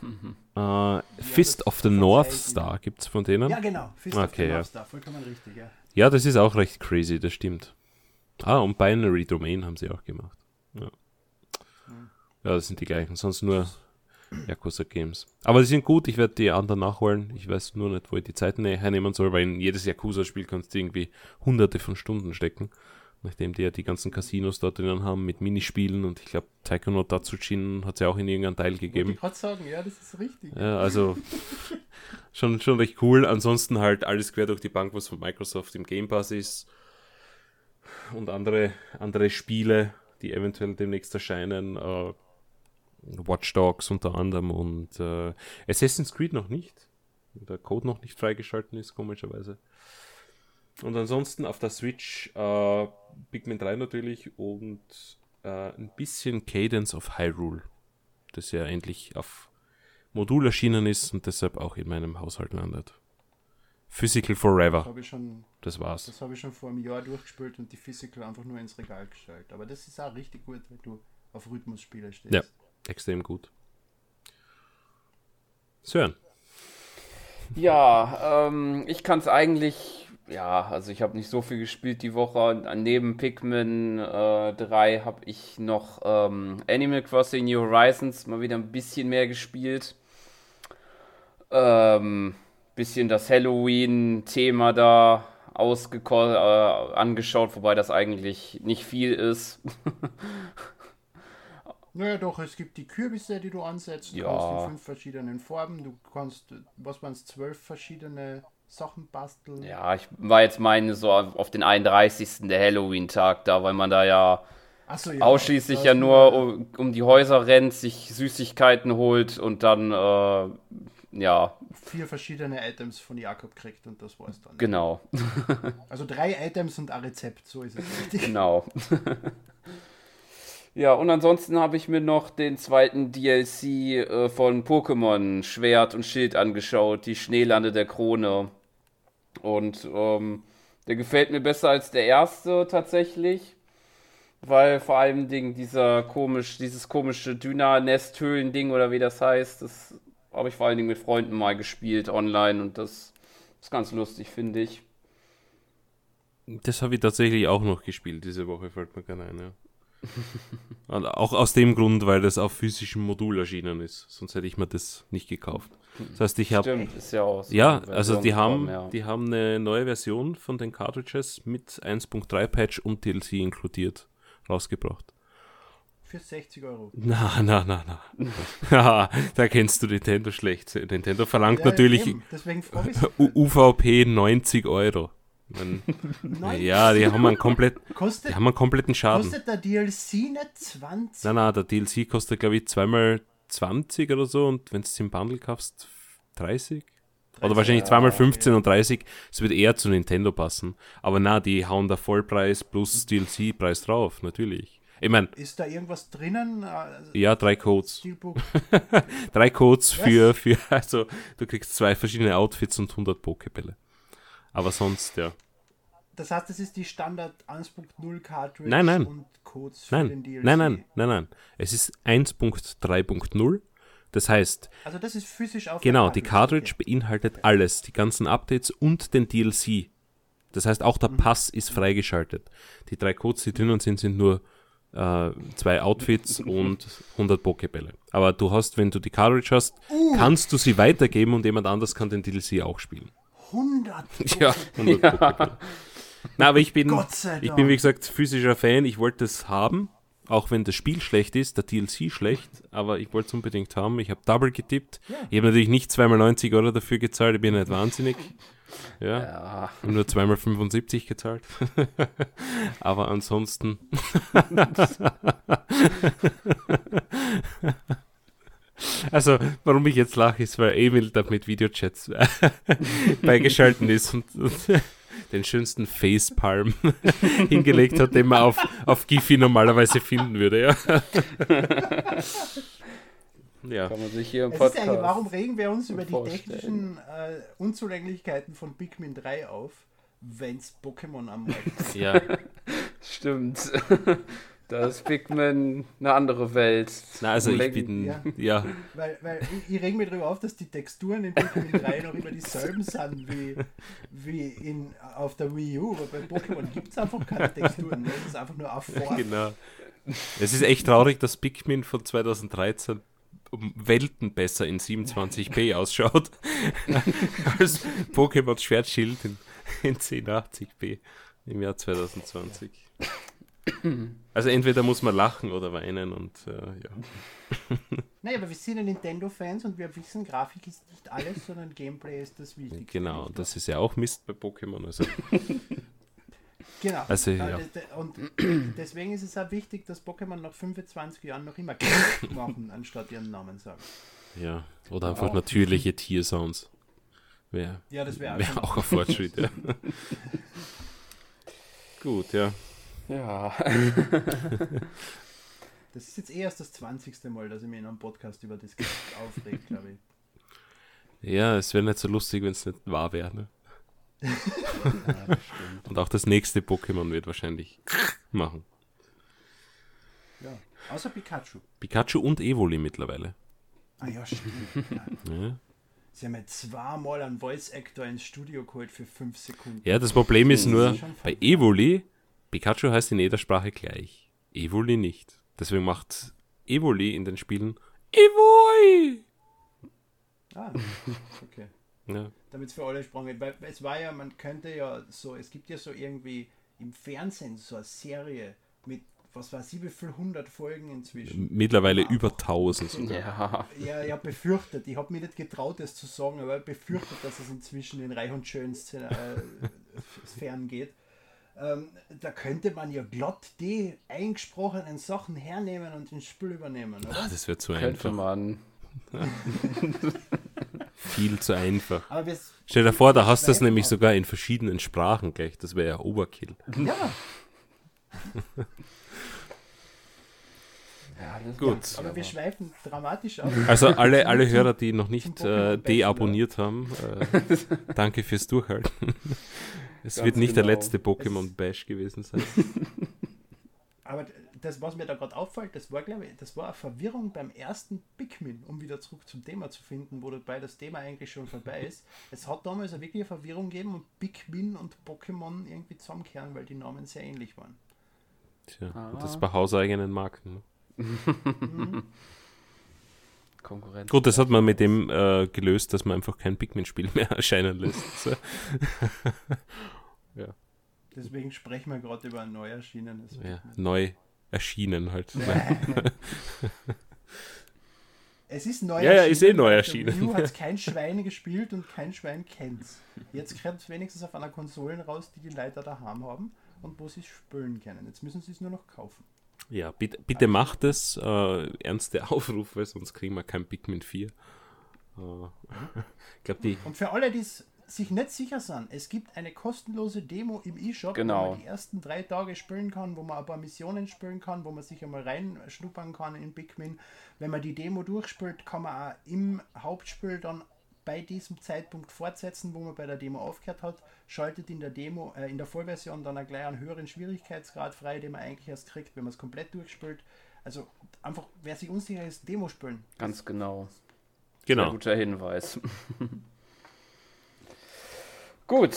Mhm. Uh, Fist of the North Star gibt es von denen? Ja, genau. Fist okay, of the ja. North Star, vollkommen richtig, ja. Ja, das ist auch recht crazy, das stimmt. Ah, und Binary Domain haben sie auch gemacht. Ja, hm. ja das sind die gleichen, sonst nur Yakuza Games. Aber die sind gut, ich werde die anderen nachholen. Ich weiß nur nicht, wo ich die Zeit hernehmen soll, weil in jedes Yakuza-Spiel kannst du irgendwie hunderte von Stunden stecken nachdem die ja die ganzen Casinos dort drinnen haben mit Minispielen und ich glaube, Taiko no Tatsujin hat es ja auch in irgendeinem Teil gegeben. Ich gerade sagen, ja, das ist richtig. Ja, also [laughs] schon, schon recht cool. Ansonsten halt alles quer durch die Bank, was von Microsoft im Game Pass ist und andere, andere Spiele, die eventuell demnächst erscheinen. Uh, Watch Dogs unter anderem und uh, Assassin's Creed noch nicht. Der Code noch nicht freigeschalten ist, komischerweise. Und ansonsten auf der Switch äh, Pikmin 3 natürlich und äh, ein bisschen Cadence of Hyrule, das ja endlich auf Modul erschienen ist und deshalb auch in meinem Haushalt landet. Physical Forever. Das, schon, das war's. Das habe ich schon vor einem Jahr durchgespielt und die Physical einfach nur ins Regal gestellt. Aber das ist auch richtig gut, wenn du auf Rhythmusspiele stehst. Ja, extrem gut. Sören. Ja, ähm, ich kann es eigentlich ja, also ich habe nicht so viel gespielt die Woche. Neben Pikmin äh, 3 habe ich noch ähm, Animal Crossing New Horizons mal wieder ein bisschen mehr gespielt. Ähm, bisschen das Halloween-Thema da ausgeko äh, angeschaut, wobei das eigentlich nicht viel ist. [laughs] Naja, doch, es gibt die Kürbisse, die du ansetzt. Ja. Aus in fünf verschiedenen Farben. Du kannst, was waren es, zwölf verschiedene Sachen basteln. Ja, ich war jetzt meine so auf den 31. der Halloween-Tag da, weil man da ja, so, ja ausschließlich ja nur um, um, die Häuser rennt, sich Süßigkeiten holt und dann, äh, ja. Vier verschiedene Items von Jakob kriegt und das war's dann. Genau. also drei Items und ein Rezept, so ist es [laughs] richtig. Genau. [laughs] Ja, und ansonsten habe ich mir noch den zweiten DLC äh, von Pokémon Schwert und Schild angeschaut, die Schneelande der Krone. Und ähm, der gefällt mir besser als der erste tatsächlich. Weil vor allem Ding dieser komisch, dieses komische Dyna-Nesthöhlen-Ding oder wie das heißt, das habe ich vor allen Dingen mit Freunden mal gespielt online und das ist ganz lustig, finde ich. Das habe ich tatsächlich auch noch gespielt diese Woche, fällt mir gerne ein, ja. Und auch aus dem Grund, weil das auf physischem Modul erschienen ist. Sonst hätte ich mir das nicht gekauft. Das heißt, ich habe. Stimmt, ist ja auch. So ja, also die haben, ja. die haben eine neue Version von den Cartridges mit 1.3 Patch und DLC inkludiert rausgebracht. Für 60 Euro. Na, na, na, na. [laughs] da kennst du Nintendo schlecht. Nintendo verlangt ja, natürlich UVP 90 Euro. Man, [laughs] ja, die haben einen, komplett, kostet, die haben einen kompletten Schaden. Kostet der DLC nicht 20? Nein, nein, der DLC kostet, glaube ich, zweimal 20 oder so und wenn du es im Bundle kaufst, 30. Oder wahrscheinlich zweimal 15 und 30. Es wird eher zu Nintendo passen. Aber na, die hauen da Vollpreis plus DLC-Preis drauf, natürlich. Ich meine, Ist da irgendwas drinnen? Äh, ja, drei Codes. [laughs] Drei Codes für, für, also du kriegst zwei verschiedene Outfits und 100 Pokebälle. Aber sonst, ja. Das heißt, das ist die Standard 1.0 Cartridge Nein, nein. und Codes für den Nein, DLC. nein, nein, nein, nein. Es ist 1.3.0. Das heißt, Also das ist physisch auf genau, der die Cartridge okay. beinhaltet alles, die ganzen Updates und den DLC. Das heißt, auch der Mhm. Pass ist freigeschaltet. Die drei Codes, die drinnen sind, sind nur äh, zwei Outfits [laughs] und 100 Pokebälle. Aber du hast, wenn du die Cartridge hast, Uh. kannst du sie weitergeben und jemand anders kann den DLC auch spielen. 100. [laughs] Ja, 100 Pokebälle. Na, aber ich bin, Gott sei ich bin wie gesagt physischer Fan. Ich wollte es haben, auch wenn das Spiel schlecht ist, der DLC schlecht, aber ich wollte es unbedingt haben. Ich habe Double getippt. Ich habe natürlich nicht zweimal 90 Euro dafür gezahlt, ich bin nicht wahnsinnig. Ja, Ja, ich habe nur zweimal 75 gezahlt. [laughs] aber ansonsten. [laughs] Also, warum ich jetzt lache, ist, weil Emil da mit Videochats [laughs] beigeschalten ist und, und den schönsten Facepalm [laughs] hingelegt hat, den man auf, auf Giphy normalerweise finden würde, ja. ja. kann man sich hier im Es ist Podcast. eigentlich, warum regen wir uns über die vorstellen. technischen äh, Unzulänglichkeiten von Pikmin 3 auf, wenn's Pokémon am Markt ist? ja. [laughs] Stimmt. Da ist Pikmin eine andere Welt. Na, also ich bin, Ja. ja, Weil, weil ich, ich reg mich darüber auf, dass die Texturen in Pikmin 3 noch immer dieselben sind wie, wie in, auf der Wii U. Aber bei Pokémon gibt es einfach keine Texturen. Ne? Es ist einfach nur eine Form. genau. Es ist echt traurig, dass Pikmin von 2013 um Welten besser in 27p [laughs] ausschaut [laughs] als Pokémon Schwertschild in, in 1080p im Jahr 2020. Also entweder muss man lachen oder weinen und äh, ja. [laughs] Naja, aber wir sind ja Nintendo-Fans und wir wissen, Grafik ist nicht alles, sondern Gameplay ist das Wichtigste. Genau, das ist ja auch Mist bei Pokémon. Also [laughs] Genau. Also, Äh, ja. Und [clears throat] deswegen ist es auch wichtig, dass Pokémon nach 25 Jahren noch immer [laughs] machen, anstatt ihren Namen sagen. ja, oder einfach Auch. natürliche Tiersounds. Wäre Ja, das wäre wär auch ein Fortschritt, ja. Gut, ja. Ja. [laughs] Das ist jetzt erst das 20. Mal, dass ich mich in einem Podcast über das aufrege, glaube ich. Ja, es wäre nicht so lustig, wenn es nicht wahr wäre. Ne? ja. [laughs] Und auch das nächste Pokémon wird wahrscheinlich machen. Ja. Außer Pikachu. Pikachu und Evoli mittlerweile. Ah ja, stimmt. Ja. [laughs] Ja, Sie haben ja zweimal einen Voice-Actor ins Studio geholt für 5 Sekunden. ja das Problem ist nur, bei. Evoli, Pikachu heißt in jeder Sprache gleich. Evoli nicht. Deswegen macht Evoli in den Spielen Evoi! Ah, okay. [laughs] Ja, Damit es für alle Sprachen geht. Weil es war ja, man könnte ja so, es gibt ja so irgendwie im Fernsehen so eine Serie mit, was weiß ich, wie viel hundert Folgen inzwischen. mittlerweile Einfach über 1000 sogar. Ja. Ja, ja, befürchtet. Ich habe mich nicht getraut, das zu sagen, aber befürchtet, dass es inzwischen in Reich und Schön äh, [laughs] Sphären geht. Ähm, da könnte man ja glatt die eingesprochenen Sachen hernehmen und ins Spiel übernehmen, Ah, oder? das wird zu Könnte einfach. man. [laughs] Viel zu einfach. Aber wir, Stell dir vor, da hast du das Schweifen nämlich sogar in verschiedenen Sprachen gleich. Das wäre ja Overkill. ja, [laughs] Ja, das Gut. macht's aber wir schweifen dramatisch ab. Also alle, alle Hörer, die noch nicht äh, deabonniert haben, äh, [laughs] danke fürs Durchhalten. Es Ganz wird nicht der genau. letzte Pokémon-Bash gewesen sein. [laughs] Aber das, was mir da gerade auffällt, das war, glaube ich, das war eine Verwirrung beim ersten Pikmin, um wieder zurück zum Thema zu finden, wo dabei das Thema eigentlich schon vorbei ist. Es hat damals eine wirkliche Verwirrung gegeben und Pikmin und Pokémon irgendwie zusammenkehren, weil die Namen sehr ähnlich waren. Tja, Ah. und das bei hauseigenen Marken. Ne? [laughs] Konkurrenz. Gut, das hat man mit dem äh, gelöst, dass man einfach kein Pikmin-Spiel mehr [laughs] erscheinen lässt. So. [laughs] Deswegen sprechen wir gerade über ein neu erschienenes Ja, neu erschienen halt. [laughs] Es ist neu Ja, ja, ist eh neu erschienen. Der Wii U hat kein Schwein gespielt und kein Schwein kennt's. Jetzt kommt es wenigstens auf einer Konsole raus, die die Leute daheim haben und wo sie es spielen können. Jetzt müssen sie es nur noch kaufen. Ja, bitte, bitte macht es. Äh, ernste [laughs] Aufrufe, sonst kriegen wir kein Pikmin 4. Uh, ich glaube, die. Und für alle, die sich nicht sicher sind, es gibt eine kostenlose Demo im E-Shop, Genau. wo man die ersten drei Tage spielen kann, wo man ein paar Missionen spielen kann, wo man sich einmal reinschnuppern kann in Pikmin. Wenn man die Demo durchspielt, kann man auch im Hauptspiel dann bei diesem Zeitpunkt fortsetzen, wo man bei der Demo aufgehört hat, schaltet in der Demo, äh, in der Vollversion dann auch gleich einen höheren Schwierigkeitsgrad frei, den man eigentlich erst kriegt, wenn man es komplett durchspielt. Also einfach, wer sich unsicher ist, Demo spielen. Ganz genau. Sehr Genau. guter Hinweis. [laughs] Gut,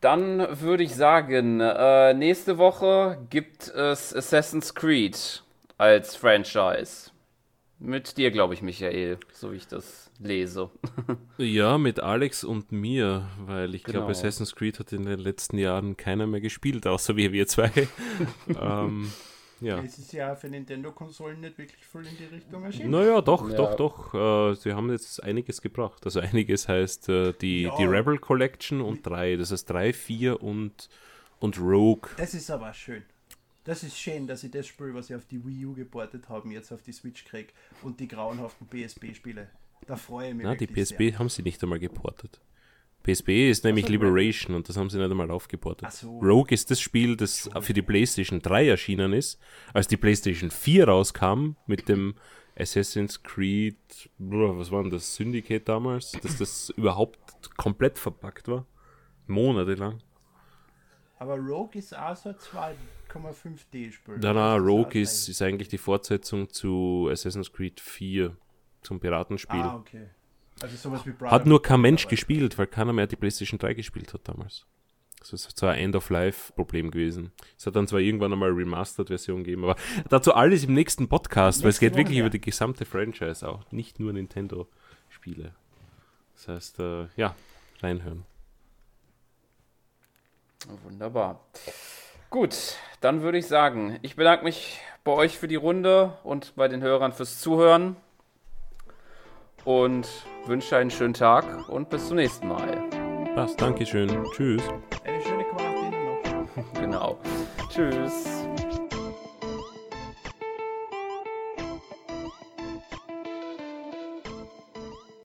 dann würde ich sagen, äh, nächste Woche gibt es Assassin's Creed als Franchise. Mit dir, glaube ich, Michael, so wie ich das lese. [laughs] Ja, mit Alex und mir, weil ich Genau. glaube, Assassin's Creed hat in den letzten Jahren keiner mehr gespielt, außer wir, wir zwei. [laughs] ähm, ja. Es ist ja für Nintendo-Konsolen nicht wirklich voll in die Richtung erschienen. Naja, doch, Ja. doch, doch. Äh, sie haben jetzt einiges gebracht. Also einiges heißt äh, die, Ja. die Rebel Collection und drei. Das heißt drei, vier und, und Rogue. Das ist aber schön. Das ist schön, dass ich das Spiel, was sie auf die Wii U geportet haben, jetzt auf die Switch kriege und die grauenhaften PSP-Spiele. Da freue ich mich Na, die PSP haben sie nicht einmal geportet. PSP ist nämlich Liberation und das haben sie nicht einmal aufgeportet. So. Rogue ist das Spiel, das für die PlayStation 3 erschienen ist. Als die PlayStation 4 rauskam mit dem Assassin's Creed, was war denn das, Syndicate damals, dass das überhaupt komplett verpackt war. Monatelang. sehr. Aber Rogue ist auch so ein 2,5D-Spiel. Na, na, Das auch Rogue ist, ist eigentlich die Fortsetzung zu Assassin's Creed 4, zum Piratenspiel. Ah, okay. Also sowas wie Hat nur kein Mensch gespielt, weil keiner mehr die PlayStation 3 gespielt hat damals. Das ist zwar ein End-of-Life-Problem gewesen. Es hat dann zwar irgendwann einmal Remastered-Version gegeben, aber dazu alles im nächsten Podcast, weil es Nächste geht wirklich Woche, über ja. die gesamte Franchise auch, nicht nur Nintendo-Spiele. Das heißt, äh, ja, reinhören. Wunderbar. Gut, dann würde ich sagen, ich bedanke mich bei euch für die Runde und bei den Hörern fürs Zuhören. Und wünsche einen schönen Tag und bis zum nächsten Mal. Passt, Dankeschön. Tschüss. Eine schöne Quarantäne noch. [laughs] Genau. Tschüss.